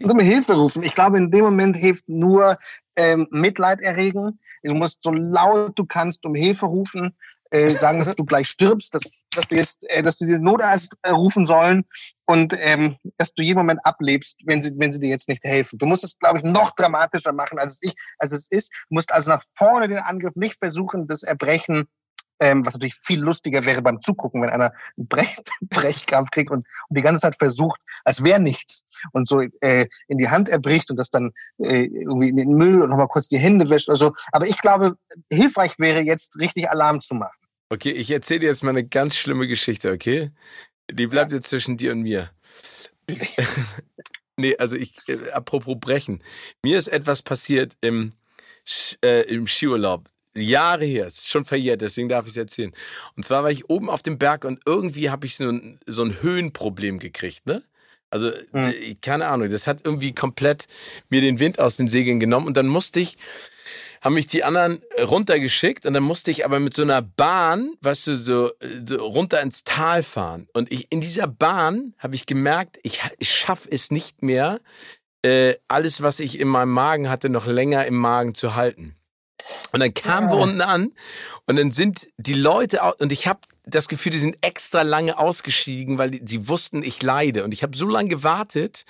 und um Hilfe rufen. Ich glaube, in dem Moment hilft nur ähm, Mitleid erregen. Du musst so laut du kannst um Hilfe rufen, äh, sagen, dass du gleich stirbst, dass, dass du jetzt, äh, dass sie dir Notarzt äh, rufen sollen und ähm, dass du jeden Moment ablebst, wenn sie, wenn sie dir jetzt nicht helfen. Du musst es, glaube ich, noch dramatischer machen, als es, ich, als es ist. Du musst also nach vorne den Angriff nicht versuchen, das Erbrechen ähm, was natürlich viel lustiger wäre beim Zugucken, wenn einer einen Brech, Brechkrampf kriegt und, und die ganze Zeit versucht, als wäre nichts und so äh, in die Hand erbricht und das dann äh, irgendwie in den Müll und nochmal kurz die Hände wäscht oder so. Aber ich glaube, hilfreich wäre jetzt richtig Alarm zu machen. Okay, ich erzähle dir jetzt mal eine ganz schlimme Geschichte, okay? Die bleibt ja. jetzt zwischen dir und mir. nee, also ich, äh, apropos Brechen. Mir ist etwas passiert im, äh, im Skiurlaub. Jahre her, ist schon verjährt, deswegen darf ich es erzählen. Und zwar war ich oben auf dem Berg und irgendwie habe ich so ein, so ein Höhenproblem gekriegt, ne? Also, hm. keine Ahnung, das hat irgendwie komplett mir den Wind aus den Segeln genommen und dann musste ich haben mich die anderen runtergeschickt und dann musste ich aber mit so einer Bahn, weißt du, so, so runter ins Tal fahren. Und ich in dieser Bahn habe ich gemerkt, ich, ich schaffe es nicht mehr, äh, alles, was ich in meinem Magen hatte, noch länger im Magen zu halten. Und dann kamen ja. wir unten an und dann sind die Leute und ich habe das Gefühl, die sind extra lange ausgestiegen, weil die, sie wussten, ich leide. Und ich habe so lange gewartet,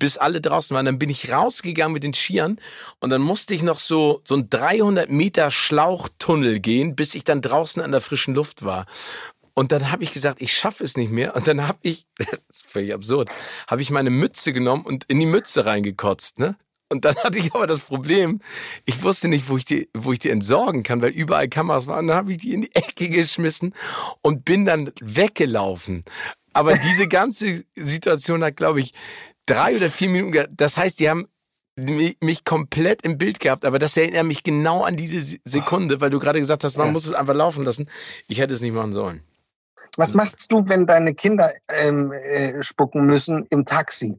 bis alle draußen waren. Dann bin ich rausgegangen mit den Skiern und dann musste ich noch so so ein 300 Meter Schlauchtunnel gehen, bis ich dann draußen an der frischen Luft war. Und dann habe ich gesagt, ich schaffe es nicht mehr. Und dann habe ich, das ist völlig absurd, habe ich meine Mütze genommen und in die Mütze reingekotzt. Ne? Und dann hatte ich aber das Problem, ich wusste nicht, wo ich die, wo ich die entsorgen kann, weil überall Kameras waren. Und dann habe ich die in die Ecke geschmissen und bin dann weggelaufen. Aber diese ganze Situation hat, glaube ich, drei oder vier Minuten. Das heißt, die haben mich komplett im Bild gehabt, aber das erinnert mich genau an diese Sekunde, weil du gerade gesagt hast, man ja. muss es einfach laufen lassen. Ich hätte es nicht machen sollen. Was machst du, wenn deine Kinder ähm, äh, spucken müssen im Taxi?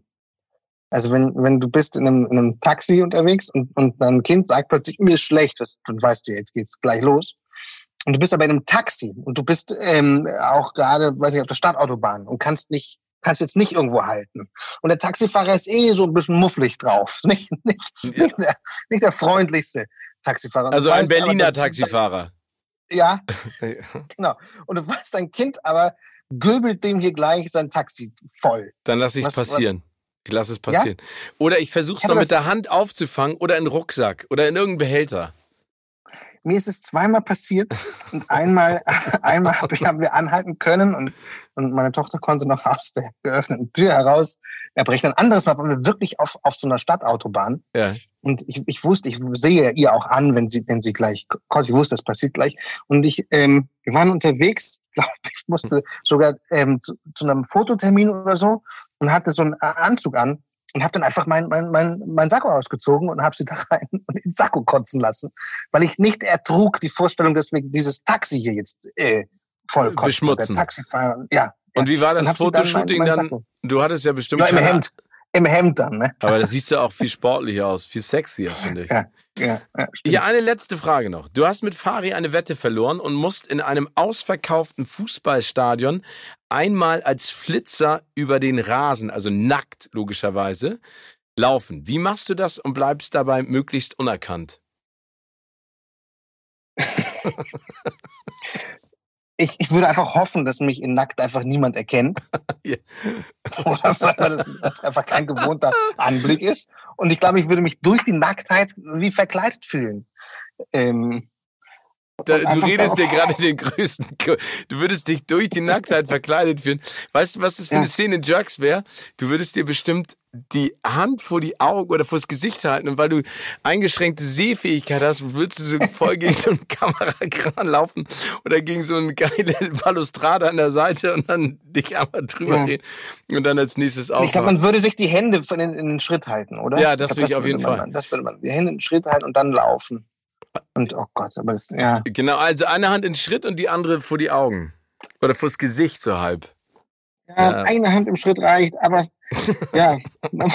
Also wenn, wenn du bist in einem, in einem Taxi unterwegs und, und dein Kind sagt plötzlich, mir ist schlecht, das, dann weißt du, jetzt geht's gleich los. Und du bist aber in einem Taxi und du bist ähm, auch gerade, weiß ich, auf der Stadtautobahn und kannst nicht, kannst jetzt nicht irgendwo halten. Und der Taxifahrer ist eh so ein bisschen mufflig drauf. Nicht, nicht, ja. nicht, der, nicht der freundlichste Taxifahrer. Also ein Berliner Taxifahrer. Ja, genau. Und du weißt, dein Kind aber göbelt dem hier gleich sein Taxi voll. Dann lass ich's was, passieren. Was, ich lasse es passieren. Ja? Oder ich versuche es noch mit der Hand aufzufangen oder in den Rucksack oder in irgendeinen Behälter. Mir ist es zweimal passiert und einmal, einmal hab ich, haben wir anhalten können und, und meine Tochter konnte noch aus der geöffneten Tür heraus erbrechen. Ein anderes Mal waren wir wirklich auf, auf so einer Stadtautobahn. Ja. Und ich, ich wusste, ich sehe ihr auch an, wenn sie, wenn sie gleich kommt. Ich wusste, das passiert gleich. Und ich, ähm, wir waren unterwegs, glaube ich, musste sogar ähm, zu, zu einem Fototermin oder so und hatte so einen Anzug an und habe dann einfach mein, mein, mein, mein Sakko ausgezogen und habe sie da rein und in den Sakko kotzen lassen, weil ich nicht ertrug die Vorstellung, dass wir dieses Taxi hier jetzt äh, voll kotzen. Beschmutzen. Der Taxifahrer, ja. Und wie war das Fotoshooting dann? Dann? Du hattest ja bestimmt ja, im Hemd im Hemd dann. Ne? Aber das siehst du auch viel sportlicher aus, viel sexier, finde ich. Ja, ja, ja, ja, eine letzte Frage noch. Du hast mit Fari eine Wette verloren und musst in einem ausverkauften Fußballstadion einmal als Flitzer über den Rasen, also nackt logischerweise, laufen. Wie machst du das und bleibst dabei möglichst unerkannt? ich, ich würde einfach hoffen, dass mich in nackt einfach niemand erkennt. yeah. Oder weil das, einfach kein gewohnter Anblick ist. Und ich glaube, ich würde mich durch die Nacktheit wie verkleidet fühlen. Ähm, da, du redest dir gerade den größten. Du würdest dich durch die Nacktheit verkleidet fühlen. Weißt du, was das für ja. eine Szene in Jerks wäre? Du würdest dir bestimmt die Hand vor die Augen oder vors Gesicht halten und weil du eingeschränkte Sehfähigkeit hast, würdest du so voll gegen so einen Kamerakran laufen oder gegen so eine geile Balustrade an der Seite und dann dich einmal drüber ja. drehen und dann als nächstes auch. Ich glaube, man würde sich die Hände in, in den Schritt halten, oder? Ja, das würde ich auf jeden man, Fall. Das würde man, die Hände in den Schritt halten und dann laufen. Und oh Gott, aber das, ja. Genau, also eine Hand in den Schritt und die andere vor die Augen. Oder vors Gesicht so halb. Ja, ja. eine Hand im Schritt reicht, aber ja.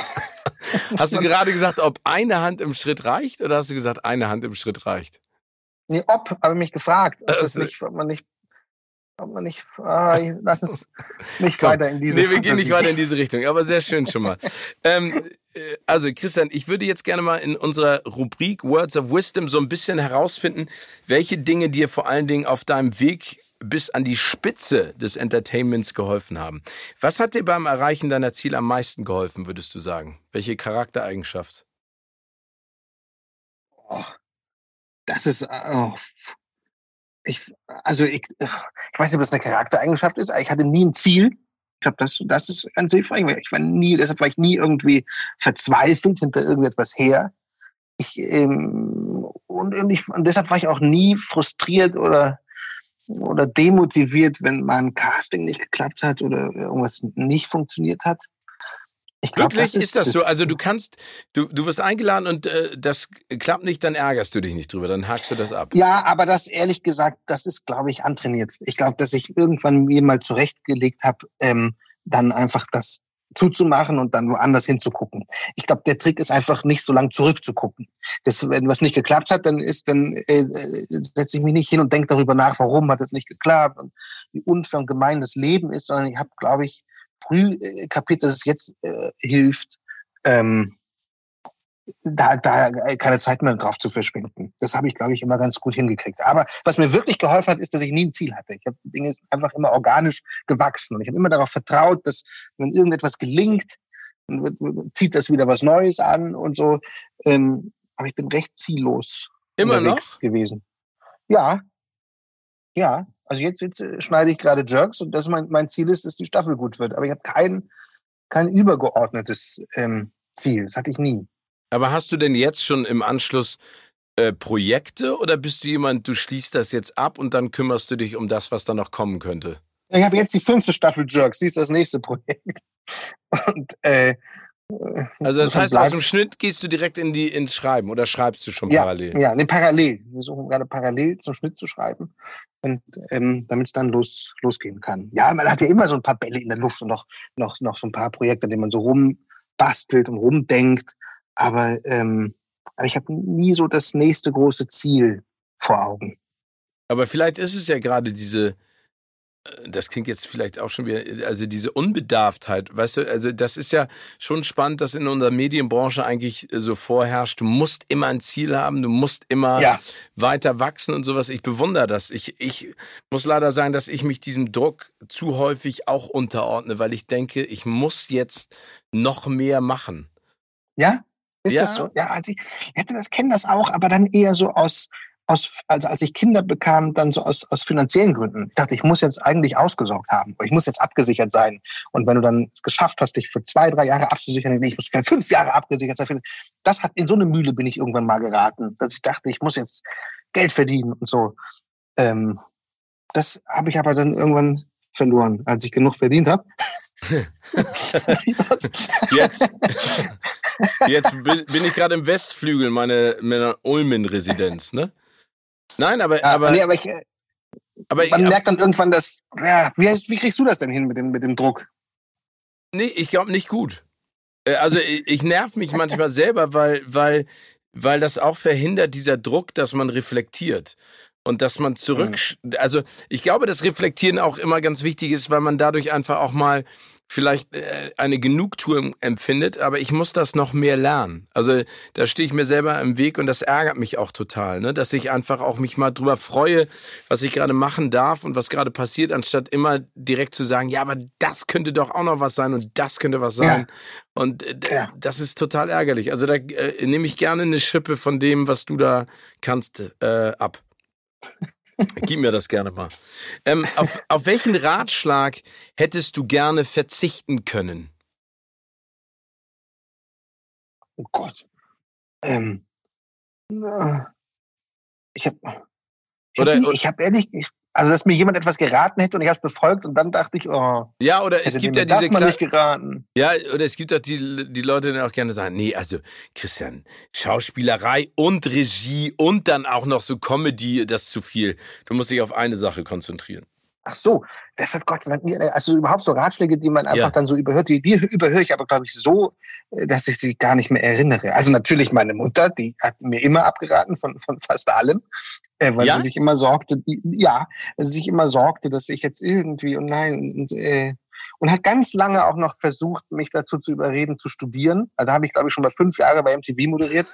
hast du gerade gesagt, ob eine Hand im Schritt reicht oder hast du gesagt, eine Hand im Schritt reicht? Nee, ob, habe ich mich gefragt. Ob, also, nicht, ob man nicht ob man nicht, ah, lass es nicht Komm, weiter in diese Nee, wir gehen nicht weiter in diese Richtung, aber sehr schön schon mal. ähm, äh, also Christian, ich würde jetzt gerne mal in unserer Rubrik Words of Wisdom so ein bisschen herausfinden, welche Dinge dir vor allen Dingen auf deinem Weg bis an die Spitze des Entertainments geholfen haben. Was hat dir beim Erreichen deiner Ziele am meisten geholfen, würdest du sagen? Welche Charaktereigenschaft? Oh, das ist, oh, ich, also ich, ich weiß nicht, ob das eine Charaktereigenschaft ist, aber ich hatte nie ein Ziel. Ich glaube, das, das ist ganz hilfreich. Ich war nie, deshalb war ich nie irgendwie verzweifelt hinter irgendetwas her. Ich, ähm, und, und, ich, und deshalb war ich auch nie frustriert oder, oder demotiviert, wenn mein Casting nicht geklappt hat oder irgendwas nicht funktioniert hat. Ich glaub, Wirklich das ist, ist, das, das so? Also du kannst, du, du wirst eingeladen und äh, das klappt nicht, dann ärgerst du dich nicht drüber, dann hakst du das ab. Ja, aber das ehrlich gesagt, das ist, glaube ich, antrainiert. Ich glaube, dass ich irgendwann mir mal zurechtgelegt habe, ähm, dann einfach das zuzumachen und dann woanders hinzugucken. Ich glaube, der Trick ist einfach nicht so lang zurückzugucken. Das, wenn was nicht geklappt hat, dann ist, dann äh setze ich mich nicht hin und denke darüber nach, warum hat es nicht geklappt und wie unfair und gemein das Leben ist, sondern ich habe, glaube ich, früh äh, kapiert, dass es jetzt äh, hilft, ähm, da, da keine Zeit mehr drauf zu verschwinden. Das habe ich, glaube ich, immer ganz gut hingekriegt. Aber was mir wirklich geholfen hat, ist, dass ich nie ein Ziel hatte. Ich habe die Dinge einfach immer organisch gewachsen und ich habe immer darauf vertraut, dass wenn irgendetwas gelingt, zieht das wieder was Neues an und so. Ähm, aber ich bin recht ziellos immer noch gewesen. Ja, ja. Also jetzt, jetzt äh, schneide ich gerade Jerks und das mein, mein Ziel ist, dass die Staffel gut wird. Aber ich habe kein, kein übergeordnetes ähm, Ziel. Das hatte ich nie. Aber hast du denn jetzt schon im Anschluss äh, Projekte oder bist du jemand, du schließt das jetzt ab und dann kümmerst du dich um das, was da noch kommen könnte? Ich habe jetzt die fünfte Staffel Jerks, sie ist das nächste Projekt. Und äh, also das heißt, aus dem Schnitt gehst du direkt in die ins Schreiben oder schreibst du schon ja, parallel? Ja, nee, parallel. Wir suchen gerade parallel zum Schnitt zu schreiben und ähm, damit es dann los, losgehen kann. Ja, man hat ja immer so ein paar Bälle in der Luft und noch, noch, noch so ein paar Projekte, an denen man so rumbastelt und rumdenkt. Aber, ähm, aber ich habe nie so das nächste große Ziel vor Augen. Aber vielleicht ist es ja gerade diese, äh, das klingt jetzt vielleicht auch schon wieder, also diese Unbedarftheit, weißt du, also das ist ja schon spannend, dass in unserer Medienbranche eigentlich so vorherrscht, du musst immer ein Ziel haben, du musst immer ja. weiter wachsen und sowas. Ich bewundere das. Ich, ich muss leider sagen, dass ich mich diesem Druck zu häufig auch unterordne, weil ich denke, ich muss jetzt noch mehr machen. Ja? Ist ja. das so? Ja, also ich hätte das, kenne das auch, aber dann eher so aus, aus, also als ich Kinder bekam, dann so aus, aus finanziellen Gründen. Ich dachte, ich muss jetzt eigentlich ausgesorgt haben. Ich muss jetzt abgesichert sein. Und wenn du dann es geschafft hast, dich für zwei, drei Jahre abzusichern, nee, ich muss für fünf Jahre abgesichert sein. Das hat in so eine Mühle bin ich irgendwann mal geraten, dass ich dachte, ich muss jetzt Geld verdienen und so. Ähm, das habe ich aber dann irgendwann verloren, als ich genug verdient habe. jetzt, jetzt bin ich gerade im Westflügel meiner, meiner Ulmen-Residenz, ne? Nein, aber, ja, aber, nee, aber, ich, äh, aber man ich, merkt dann irgendwann, dass, ja, wie, wie kriegst du das denn hin mit dem, mit dem Druck? Nee, ich glaube nicht gut. Äh, also ich, ich nerv mich manchmal selber, weil, weil, weil das auch verhindert, dieser Druck, dass man reflektiert und dass man zurück, mhm. also ich glaube, dass Reflektieren auch immer ganz wichtig ist, weil man dadurch einfach auch mal vielleicht äh, eine Genugtuung empfindet, aber ich muss das noch mehr lernen. Also da stehe ich mir selber im Weg und das ärgert mich auch total, ne? dass ich einfach auch mich mal drüber freue, was ich gerade machen darf und was gerade passiert, anstatt immer direkt zu sagen, ja, aber das könnte doch auch noch was sein und das könnte was sein. Ja. Und äh, ja. das ist total ärgerlich. Also da äh, nehme ich gerne eine Schippe von dem, was du da kannst, äh, ab. Gib mir das gerne mal. Ähm, auf, auf welchen Ratschlag hättest du gerne verzichten können? Oh Gott. Ähm, ich habe ich hab, hab ehrlich, ich, also, dass mir jemand etwas geraten hätte und ich habe es befolgt und dann dachte ich, oh. Ja, oder es gibt ja diese. Das nicht geraten. Ja, oder es gibt auch die, die Leute, die auch gerne sagen, nee, also, Christian, Schauspielerei und Regie und dann auch noch so Comedy, das ist zu viel. Du musst dich auf eine Sache konzentrieren. Ach so, das hat Gott sei Dank nie, also überhaupt so Ratschläge, die man einfach ja. dann so überhört, die, die überhöre ich aber, glaube ich, so, äh, dass ich sie gar nicht mehr erinnere. Also natürlich meine Mutter, die hat mir immer abgeraten von, von fast allem, äh, weil ja? sie sich immer sorgte, die, ja, sie sich immer sorgte, dass ich jetzt irgendwie und nein, und, äh, und hat ganz lange auch noch versucht, mich dazu zu überreden, zu studieren. Also da habe ich, glaube ich, schon mal fünf Jahre bei MTV moderiert.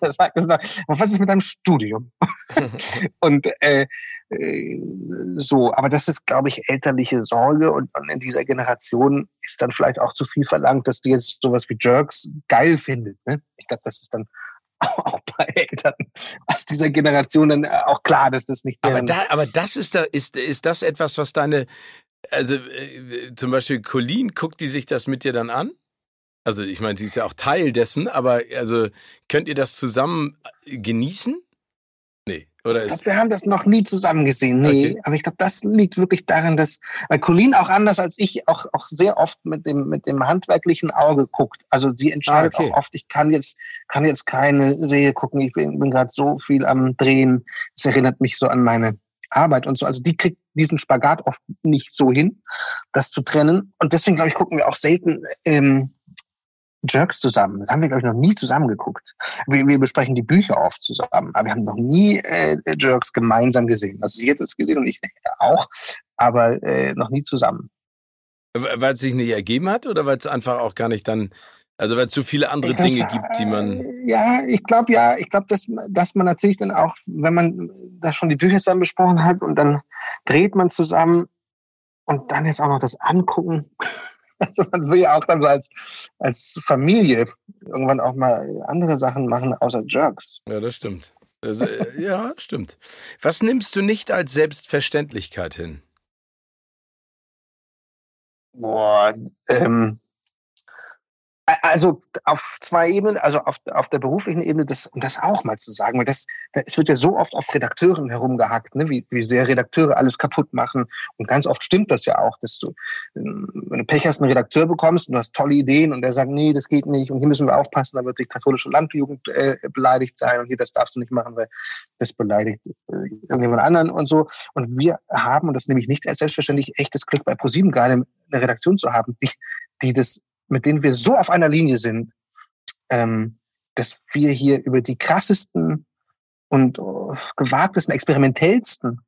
das hat gesagt, was ist mit deinem Studium? und äh, so, aber das ist, glaube ich, elterliche Sorge und, und, in dieser Generation ist dann vielleicht auch zu viel verlangt, dass die jetzt sowas wie Jerks geil findet. Ne? Ich glaube, das ist dann auch bei Eltern aus dieser Generation dann äh, auch klar, dass das nicht. Aber, da, aber das ist da ist ist das etwas, was deine also äh, zum Beispiel Colleen guckt die sich das mit dir dann an? Also ich meine, sie ist ja auch Teil dessen, aber also könnt ihr das zusammen genießen? Oder ich glaube, wir haben das noch nie zusammen gesehen. Nee, okay. aber ich glaube, das liegt wirklich daran, dass, weil Colleen auch anders als ich auch, auch sehr oft mit dem, mit dem handwerklichen Auge guckt. Also sie entscheidet ah, okay. auch oft, ich kann jetzt, kann jetzt keine Serie gucken, ich bin, bin gerade so viel am Drehen. Es erinnert mich so an meine Arbeit und so. Also die kriegt diesen Spagat oft nicht so hin, das zu trennen. Und deswegen, glaube ich, gucken wir auch selten ähm, Jerks zusammen. Das haben wir, glaube ich, noch nie zusammen geguckt. Wir, wir besprechen die Bücher oft zusammen, aber wir haben noch nie äh, Jerks gemeinsam gesehen. Also sie hat es gesehen und ich auch, aber äh, noch nie zusammen. Weil es sich nicht ergeben hat oder weil es einfach auch gar nicht dann, also weil es zu viele andere das, Dinge gibt, die man. Ja, ich glaube ja, ich glaube, dass, dass man natürlich dann auch, wenn man da schon die Bücher zusammen besprochen hat und dann dreht man zusammen und dann jetzt auch noch das Angucken. Also man will ja auch dann so als, als Familie irgendwann auch mal andere Sachen machen, außer Jerks. Ja, das stimmt. Also, äh, ja, stimmt. Was nimmst du nicht als Selbstverständlichkeit hin? Boah, ähm, also auf zwei Ebenen, also auf, auf der beruflichen Ebene, das, um das auch mal zu sagen, weil das, es wird ja so oft auf Redakteuren herumgehackt, ne, wie, wie sehr Redakteure alles kaputt machen. Und ganz oft stimmt das ja auch, dass du, ähm, wenn du Pech hast, einen Redakteur bekommst und du hast tolle Ideen und der sagt, nee, das geht nicht und hier müssen wir aufpassen, da wird die katholische Landjugend äh, beleidigt sein und hier, das darfst du nicht machen, weil das beleidigt äh, irgendjemand anderen und so. Und wir haben, und das nehme ich nicht als selbstverständlich, echtes Glück bei ProSieben gerade eine Redaktion zu haben, die, die das mit denen wir so auf einer Linie sind, ähm, dass wir hier über die krassesten und uh, gewagtesten, experimentellsten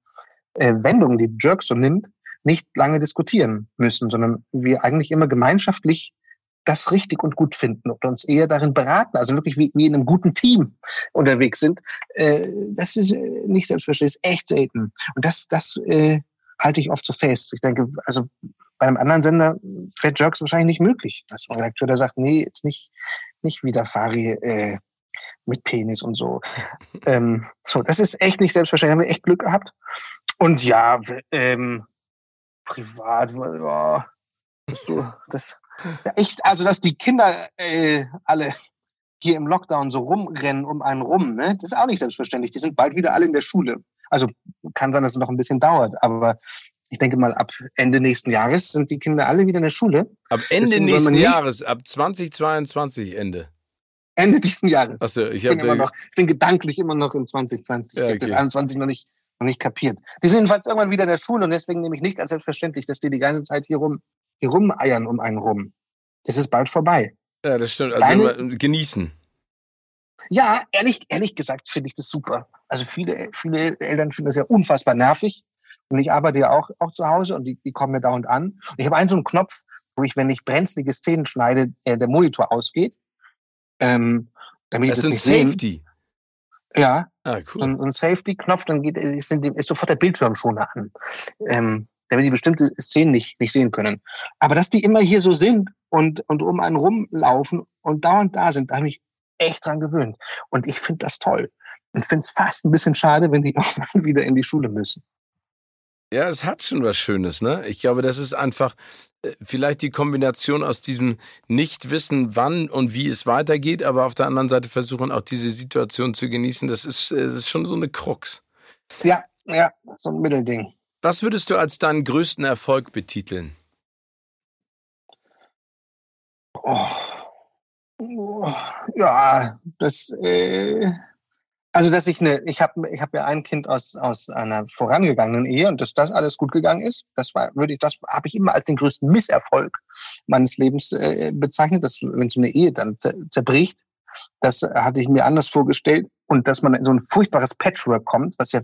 äh, Wendungen, die Jerk so nimmt, nicht lange diskutieren müssen, sondern wir eigentlich immer gemeinschaftlich das richtig und gut finden und uns eher darin beraten, also wirklich wie, wie in einem guten Team unterwegs sind. Äh, das ist äh, nicht selbstverständlich, ist echt selten. Und das, das äh, halte ich oft so fest. Ich denke, also bei einem anderen Sender wäre Jerks wahrscheinlich nicht möglich. Dass ein Redakteur, der sagt, nee, jetzt nicht, nicht wieder Fari äh, mit Penis und so. ähm, so, das ist echt nicht selbstverständlich. Haben wir echt Glück gehabt. Und ja, ähm, privat, ja, so, das, ja, echt, also dass die Kinder äh, alle hier im Lockdown so rumrennen um einen rum, ne? Das ist auch nicht selbstverständlich. Die sind bald wieder alle in der Schule. Also kann sein, dass es noch ein bisschen dauert, aber ich denke mal, ab Ende nächsten Jahres sind die Kinder alle wieder in der Schule. Ab Ende Deswegen nächsten Jahres, ab 2022 Ende. Ende diesen Jahres. Achso, ich, ich, bin noch, ich bin gedanklich immer noch in 2020. Ja, okay. Ich habe das 21 noch nicht, noch nicht kapiert. Die sind jedenfalls irgendwann wieder in der Schule und deswegen nehme ich nicht als selbstverständlich, dass die die ganze Zeit hier rum, hier rumeiern um einen rum. Das ist bald vorbei. Ja, das stimmt. Also Deine, genießen. Ja, ehrlich, ehrlich gesagt finde ich das super. Also viele, viele Eltern finden das ja unfassbar nervig. Und ich arbeite ja auch, auch zu Hause und die, die kommen mir dauernd an. Und ich habe einen so einen Knopf, wo ich, wenn ich brenzlige Szenen schneide, äh, der Monitor ausgeht. Ähm, damit das ist ein Safety. Sehen. Ja. Ah, cool. Und ein Safety-Knopf, dann geht, ist, ist sofort der Bildschirm schon an. Ähm, damit die bestimmte Szenen nicht, nicht sehen können. Aber dass die immer hier so sind und, und um einen rumlaufen und dauernd da sind, da habe ich echt dran gewöhnt. Und ich finde das toll. Und finde es fast ein bisschen schade, wenn die irgendwann wieder in die Schule müssen. Ja, es hat schon was Schönes, ne? Ich glaube, das ist einfach äh, vielleicht die Kombination aus diesem Nicht-Wissen, wann und wie es weitergeht, aber auf der anderen Seite versuchen auch diese Situation zu genießen. Das ist, äh, das ist schon so eine Krux. Ja, ja, so ein Mittelding. Was würdest du als deinen größten Erfolg betiteln? Oh. oh. Ja, das. Äh also, dass ich eine, ich habe ich hab ja ein Kind aus, aus einer vorangegangenen Ehe und dass das alles gut gegangen ist, das war, würde ich, das habe ich immer als den größten Misserfolg meines Lebens äh, bezeichnet, dass wenn so eine Ehe dann zerbricht, das hatte ich mir anders vorgestellt und dass man in so ein furchtbares Patchwork kommt, was ja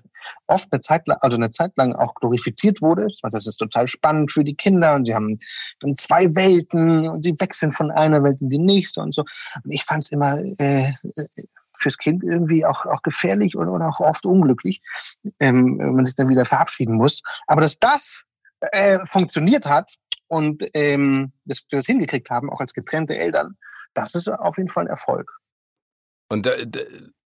oft eine Zeit lang, also eine Zeit lang auch glorifiziert wurde. Das ist total spannend für die Kinder und sie haben dann zwei Welten und sie wechseln von einer Welt in die nächste und so. Und ich fand es immer äh, fürs Kind irgendwie auch, auch gefährlich und, und auch oft unglücklich, ähm, wenn man sich dann wieder verabschieden muss. Aber dass das äh, funktioniert hat und ähm, dass wir das hingekriegt haben, auch als getrennte Eltern, das ist auf jeden Fall ein Erfolg. Und da,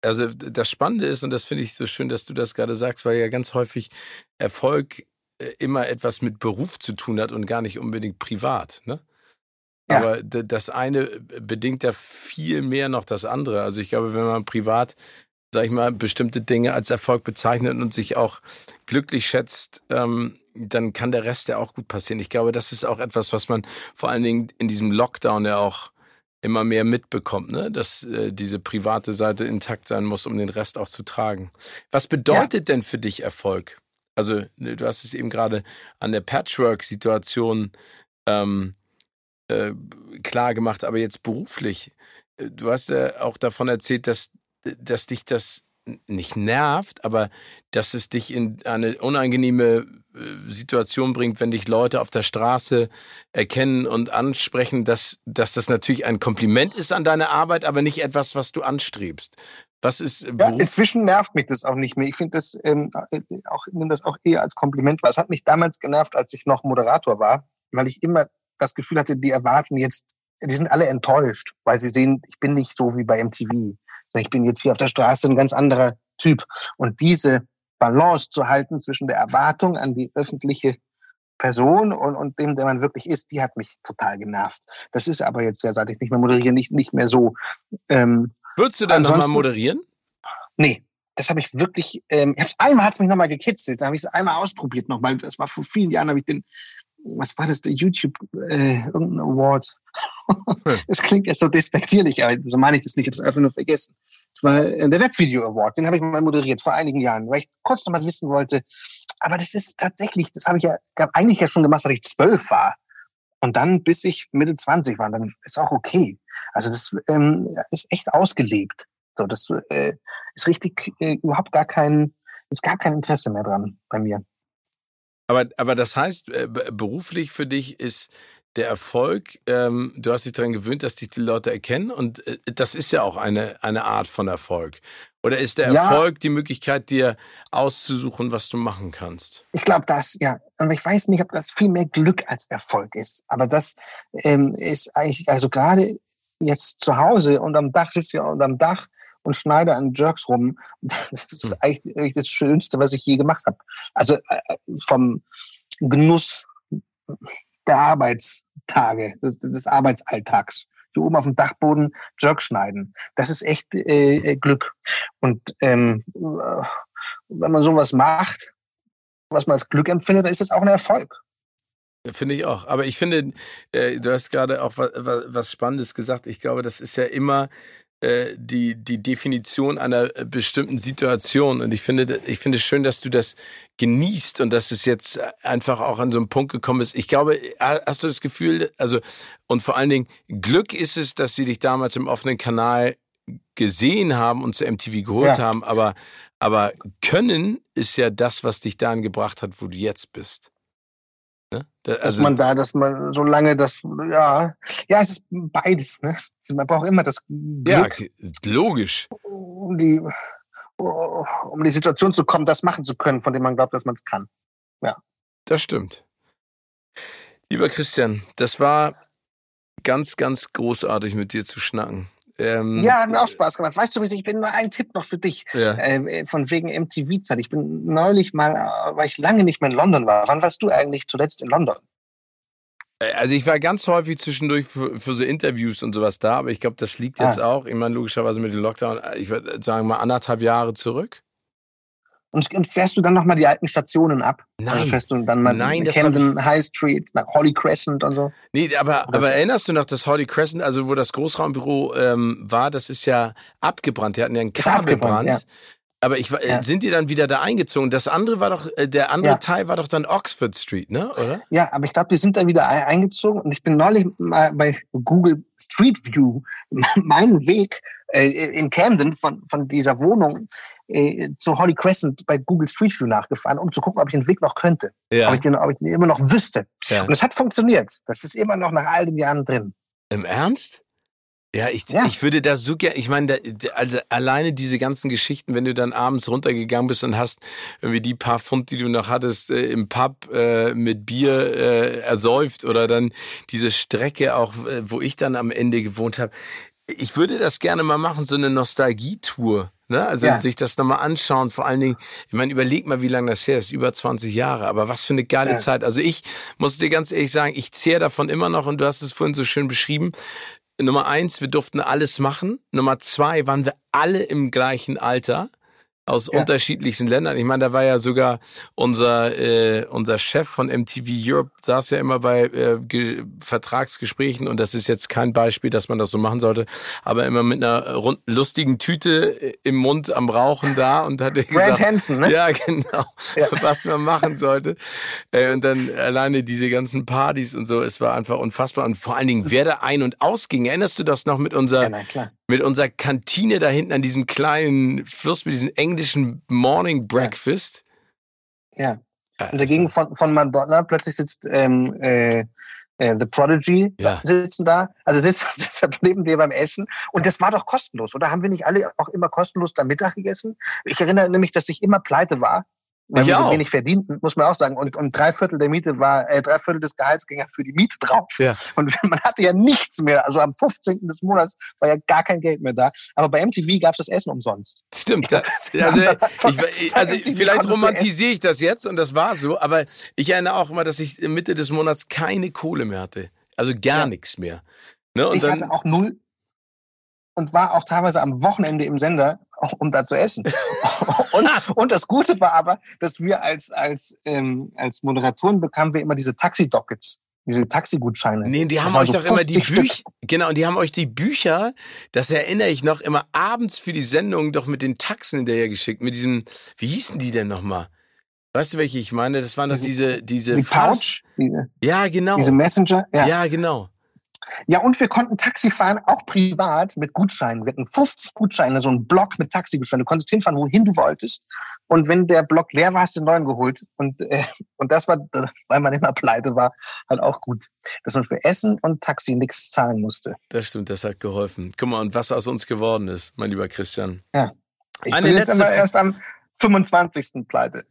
also das Spannende ist, und das finde ich so schön, dass du das gerade sagst, weil ja ganz häufig Erfolg äh, immer etwas mit Beruf zu tun hat und gar nicht unbedingt privat. Ne? Ja. Aber das eine bedingt ja viel mehr noch das andere. Also ich glaube, wenn man privat, sag ich mal, bestimmte Dinge als Erfolg bezeichnet und sich auch glücklich schätzt, ähm, dann kann der Rest ja auch gut passieren. Ich glaube, das ist auch etwas, was man vor allen Dingen in diesem Lockdown ja auch immer mehr mitbekommt, ne? dass äh, diese private Seite intakt sein muss, um den Rest auch zu tragen. Was bedeutet ja. denn für dich Erfolg? Also ne, du hast es eben gerade an der Patchwork-Situation ähm, äh, klar gemacht, aber jetzt beruflich. Äh, du hast ja auch davon erzählt, dass, dass dich das nicht nervt, aber dass es dich in eine unangenehme äh, Situation bringt, wenn dich Leute auf der Straße erkennen und ansprechen, dass, dass das natürlich ein Kompliment ist an deine Arbeit, aber nicht etwas, was du anstrebst. Was ist ja, inzwischen nervt mich das auch nicht mehr. Ich finde das ähm, äh, auch nehme das auch eher als Kompliment wahr. Es hat mich damals genervt, als ich noch Moderator war, weil ich immer das Gefühl hatte, die erwarten jetzt, die sind alle enttäuscht, weil sie sehen, ich bin nicht so wie bei MTV. Ich bin jetzt hier auf der Straße ein ganz anderer Typ. Und diese Balance zu halten zwischen der Erwartung an die öffentliche Person und, und dem, der man wirklich ist, die hat mich total genervt. Das ist aber jetzt ja, seit ich nicht mehr moderiere, nicht, nicht mehr so. Ähm, Würdest du dann nochmal moderieren? Nee, das habe ich wirklich, ähm, ich hab's, einmal hat es mich nochmal gekitzelt, da habe ich es einmal ausprobiert nochmal. Das war vor vielen Jahren, habe ich den, was war das, der YouTube, äh, irgendein Award. das klingt jetzt so despektierlich, aber so meine ich das nicht, ich habe es einfach nur vergessen. Es war äh, der Webvideo Award, den habe ich mal moderiert vor einigen Jahren, weil ich kurz noch mal wissen wollte. Aber das ist tatsächlich, das habe ich ja eigentlich ja schon gemacht, als ich zwölf war. Und dann, bis ich Mitte 20 war, dann ist auch okay. Also das ähm, ist echt ausgelebt. So, das äh, ist richtig äh, überhaupt gar kein, ist gar kein Interesse mehr dran bei mir. Aber, aber das heißt, äh, beruflich für dich ist der Erfolg, ähm, du hast dich daran gewöhnt, dass dich die Leute erkennen und äh, das ist ja auch eine, eine Art von Erfolg. Oder ist der ja. Erfolg die Möglichkeit, dir auszusuchen, was du machen kannst? Ich glaube das, ja. Aber ich weiß nicht, ob das viel mehr Glück als Erfolg ist. Aber das ähm, ist eigentlich, also gerade jetzt zu Hause und am Dach ist ja und am Dach und schneide an Jerks rum. Das ist hm. eigentlich das Schönste, was ich je gemacht habe. Also äh, vom Genuss der Arbeitstage, des, des Arbeitsalltags. Hier oben auf dem Dachboden Jerk schneiden. Das ist echt äh, äh Glück. Und ähm, äh, wenn man sowas macht, was man als Glück empfindet, dann ist das auch ein Erfolg. Finde ich auch. Aber ich finde, äh, du hast gerade auch was, was Spannendes gesagt. Ich glaube, das ist ja immer die, die Definition einer äh, bestimmten Situation. Und ich finde, ich finde es schön, dass du das genießt und dass es jetzt einfach auch an so einen Punkt gekommen ist. Ich glaube, hast du das Gefühl, also, und vor allen Dingen, Glück ist es, dass sie dich damals im offenen Kanal gesehen haben und zu MTV geholt ja. haben, aber, aber können ist ja das, was dich dahin gebracht hat, wo du jetzt bist. Ne? Da, also, dass man da, dass man so lange das, ja, ja, es ist beides. Ne? Man braucht immer das Glück, ja, logisch. Um die, um die Situation zu kommen, das machen zu können, von dem man glaubt, dass man es kann. Ja. Das stimmt. Lieber Christian, das war ganz, ganz großartig mit dir zu schnacken. Ähm, ja, hat mir auch Spaß gemacht. Weißt du, ich bin nur ein Tipp noch für dich. Ja. Äh, von wegen MTV-Zeit. Ich bin neulich mal, äh, weil ich lange nicht mehr in London war. Wann warst du eigentlich zuletzt in London? Äh, also ich war ganz häufig zwischendurch für, für so Interviews und sowas da, aber ich glaube, das liegt jetzt ah. auch, ich meine, logischerweise mit dem Lockdown, äh, ich würde sagen mal anderthalb Jahre zurück. Und, und fährst du dann nochmal die alten Stationen ab? Also Nein. Also fährst du dann mal Nein, Camden ich... High Street, nach Holly Crescent und so? Nee, aber, aber erinnerst du noch, das Holly Crescent, also wo das Großraumbüro ähm, war, das ist ja abgebrannt. Die hatten ja einen Kabelbrand. Ja. Aber ich, äh, ja. sind die dann wieder da eingezogen? Das andere war doch, äh, der andere ja. Teil war doch dann Oxford Street, ne? Oder? Ja, aber ich glaube, die sind da wieder eingezogen und ich bin neulich mal bei Google Street View meinen Weg äh, in Camden von, von dieser Wohnung äh, zu Holly Crescent bei Google Street View nachgefahren, um zu gucken, ob ich den Weg noch könnte. Ja. Ob, ich den, ob ich den immer noch wüsste. Ja. Und es hat funktioniert. Das ist immer noch nach all den Jahren drin. Im Ernst? Ja, ich, ja. ich würde da so gerne, ich meine, also alleine diese ganzen Geschichten, wenn du dann abends runtergegangen bist und hast irgendwie die paar Pfund, die du noch hattest, äh, im Pub äh, mit Bier äh, ersäuft oder dann diese Strecke auch, äh, wo ich dann am Ende gewohnt habe ich würde das gerne mal machen, so eine Nostalgietour. Ne? Also ja. sich das nochmal anschauen. Vor allen Dingen, ich meine, überleg mal, wie lange das her ist. Über 20 Jahre. Aber was für eine geile ja. Zeit. Also ich muss dir ganz ehrlich sagen, ich zehre davon immer noch und du hast es vorhin so schön beschrieben. Nummer eins, wir durften alles machen. Nummer zwei, waren wir alle im gleichen Alter aus ja. unterschiedlichsten Ländern. Ich meine, da war ja sogar unser äh, unser Chef von MTV Europe saß ja immer bei äh, Vertragsgesprächen und das ist jetzt kein Beispiel, dass man das so machen sollte, aber immer mit einer lustigen Tüte äh, im Mund am Rauchen da und hat gesagt, Hansen, ne? ja genau, ja. was man machen sollte. Äh, und dann alleine diese ganzen Partys und so, es war einfach unfassbar und vor allen Dingen, wer da ein und ausging. Erinnerst du das noch mit unserer ja, mit unserer Kantine da hinten an diesem kleinen Fluss mit diesem englischen Morning Breakfast. Ja. ja. Und dagegen von, von Madonna plötzlich sitzt ähm, äh, äh, The Prodigy ja. sitzen da. Also sitzt, sitzt neben dir beim Essen. Und das war doch kostenlos, oder? Haben wir nicht alle auch immer kostenlos da Mittag gegessen? Ich erinnere nämlich, dass ich immer pleite war weil wir so wenig verdienten, muss man auch sagen. Und, und drei Viertel der Miete war, äh, drei Viertel des Gehalts ging ja für die Miete drauf. Ja. Und man hatte ja nichts mehr. Also am 15. des Monats war ja gar kein Geld mehr da. Aber bei MTV gab es das Essen umsonst. Stimmt. Da, also, ich, also vielleicht romantisiere ich das jetzt und das war so, aber ich erinnere auch immer, dass ich Mitte des Monats keine Kohle mehr hatte. Also gar ja. nichts mehr. Ne? Und ich dann, hatte auch null und war auch teilweise am Wochenende im Sender, um da zu essen. und, und das Gute war aber, dass wir als, als, ähm, als Moderatoren bekamen wir immer diese Taxi-Dockets diese Taxigutscheine. Nee, die haben euch so doch immer die Bücher, genau, und die haben euch die Bücher, das erinnere ich noch, immer abends für die Sendung doch mit den Taxen hinterher geschickt, mit diesem, wie hießen die denn nochmal? Weißt du, welche ich meine? Das waren doch diese, diese, die Pouch? Diese, ja, genau. Diese Messenger? Ja, ja genau. Ja, und wir konnten Taxi fahren, auch privat mit Gutscheinen. Wir hatten 50 Gutscheine, so ein Block mit Taxigutscheinen. Du konntest hinfahren, wohin du wolltest. Und wenn der Block leer war, hast du einen neuen geholt. Und, äh, und das war, weil man immer pleite war, halt auch gut. Dass man für Essen und Taxi nichts zahlen musste. Das stimmt, das hat geholfen. Guck mal, und was aus uns geworden ist, mein lieber Christian. Ja. Ich Eine bin jetzt immer erst am 25. pleite.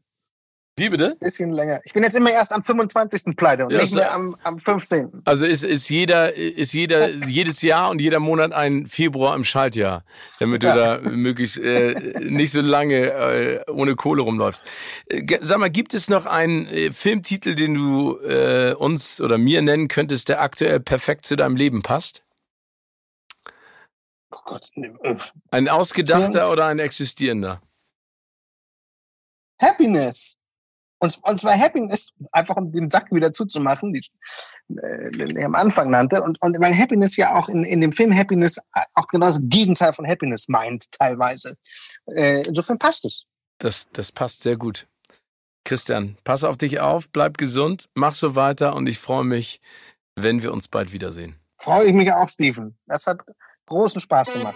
Wie bitte? Bisschen länger. Ich bin jetzt immer erst am 25. pleite und ja, nicht mehr am, am 15. Also ist, ist jeder, ist jeder, jedes Jahr und jeder Monat ein Februar im Schaltjahr, damit du ja. da möglichst äh, nicht so lange äh, ohne Kohle rumläufst. Äh, sag mal, gibt es noch einen äh, Filmtitel, den du äh, uns oder mir nennen könntest, der aktuell perfekt zu deinem Leben passt? Oh Gott. Äh, ein ausgedachter oder ein existierender? Happiness. Und, und zwar Happiness, einfach um den Sack wieder zuzumachen, die, äh, den ich am Anfang nannte. Und, und weil Happiness ja auch in, in dem Film Happiness auch genau das Gegenteil von Happiness meint, teilweise. Äh, insofern passt es. Das, das passt sehr gut. Christian, pass auf dich auf, bleib gesund, mach so weiter und ich freue mich, wenn wir uns bald wiedersehen. Freue ich mich auch, Steven. Das hat großen Spaß gemacht.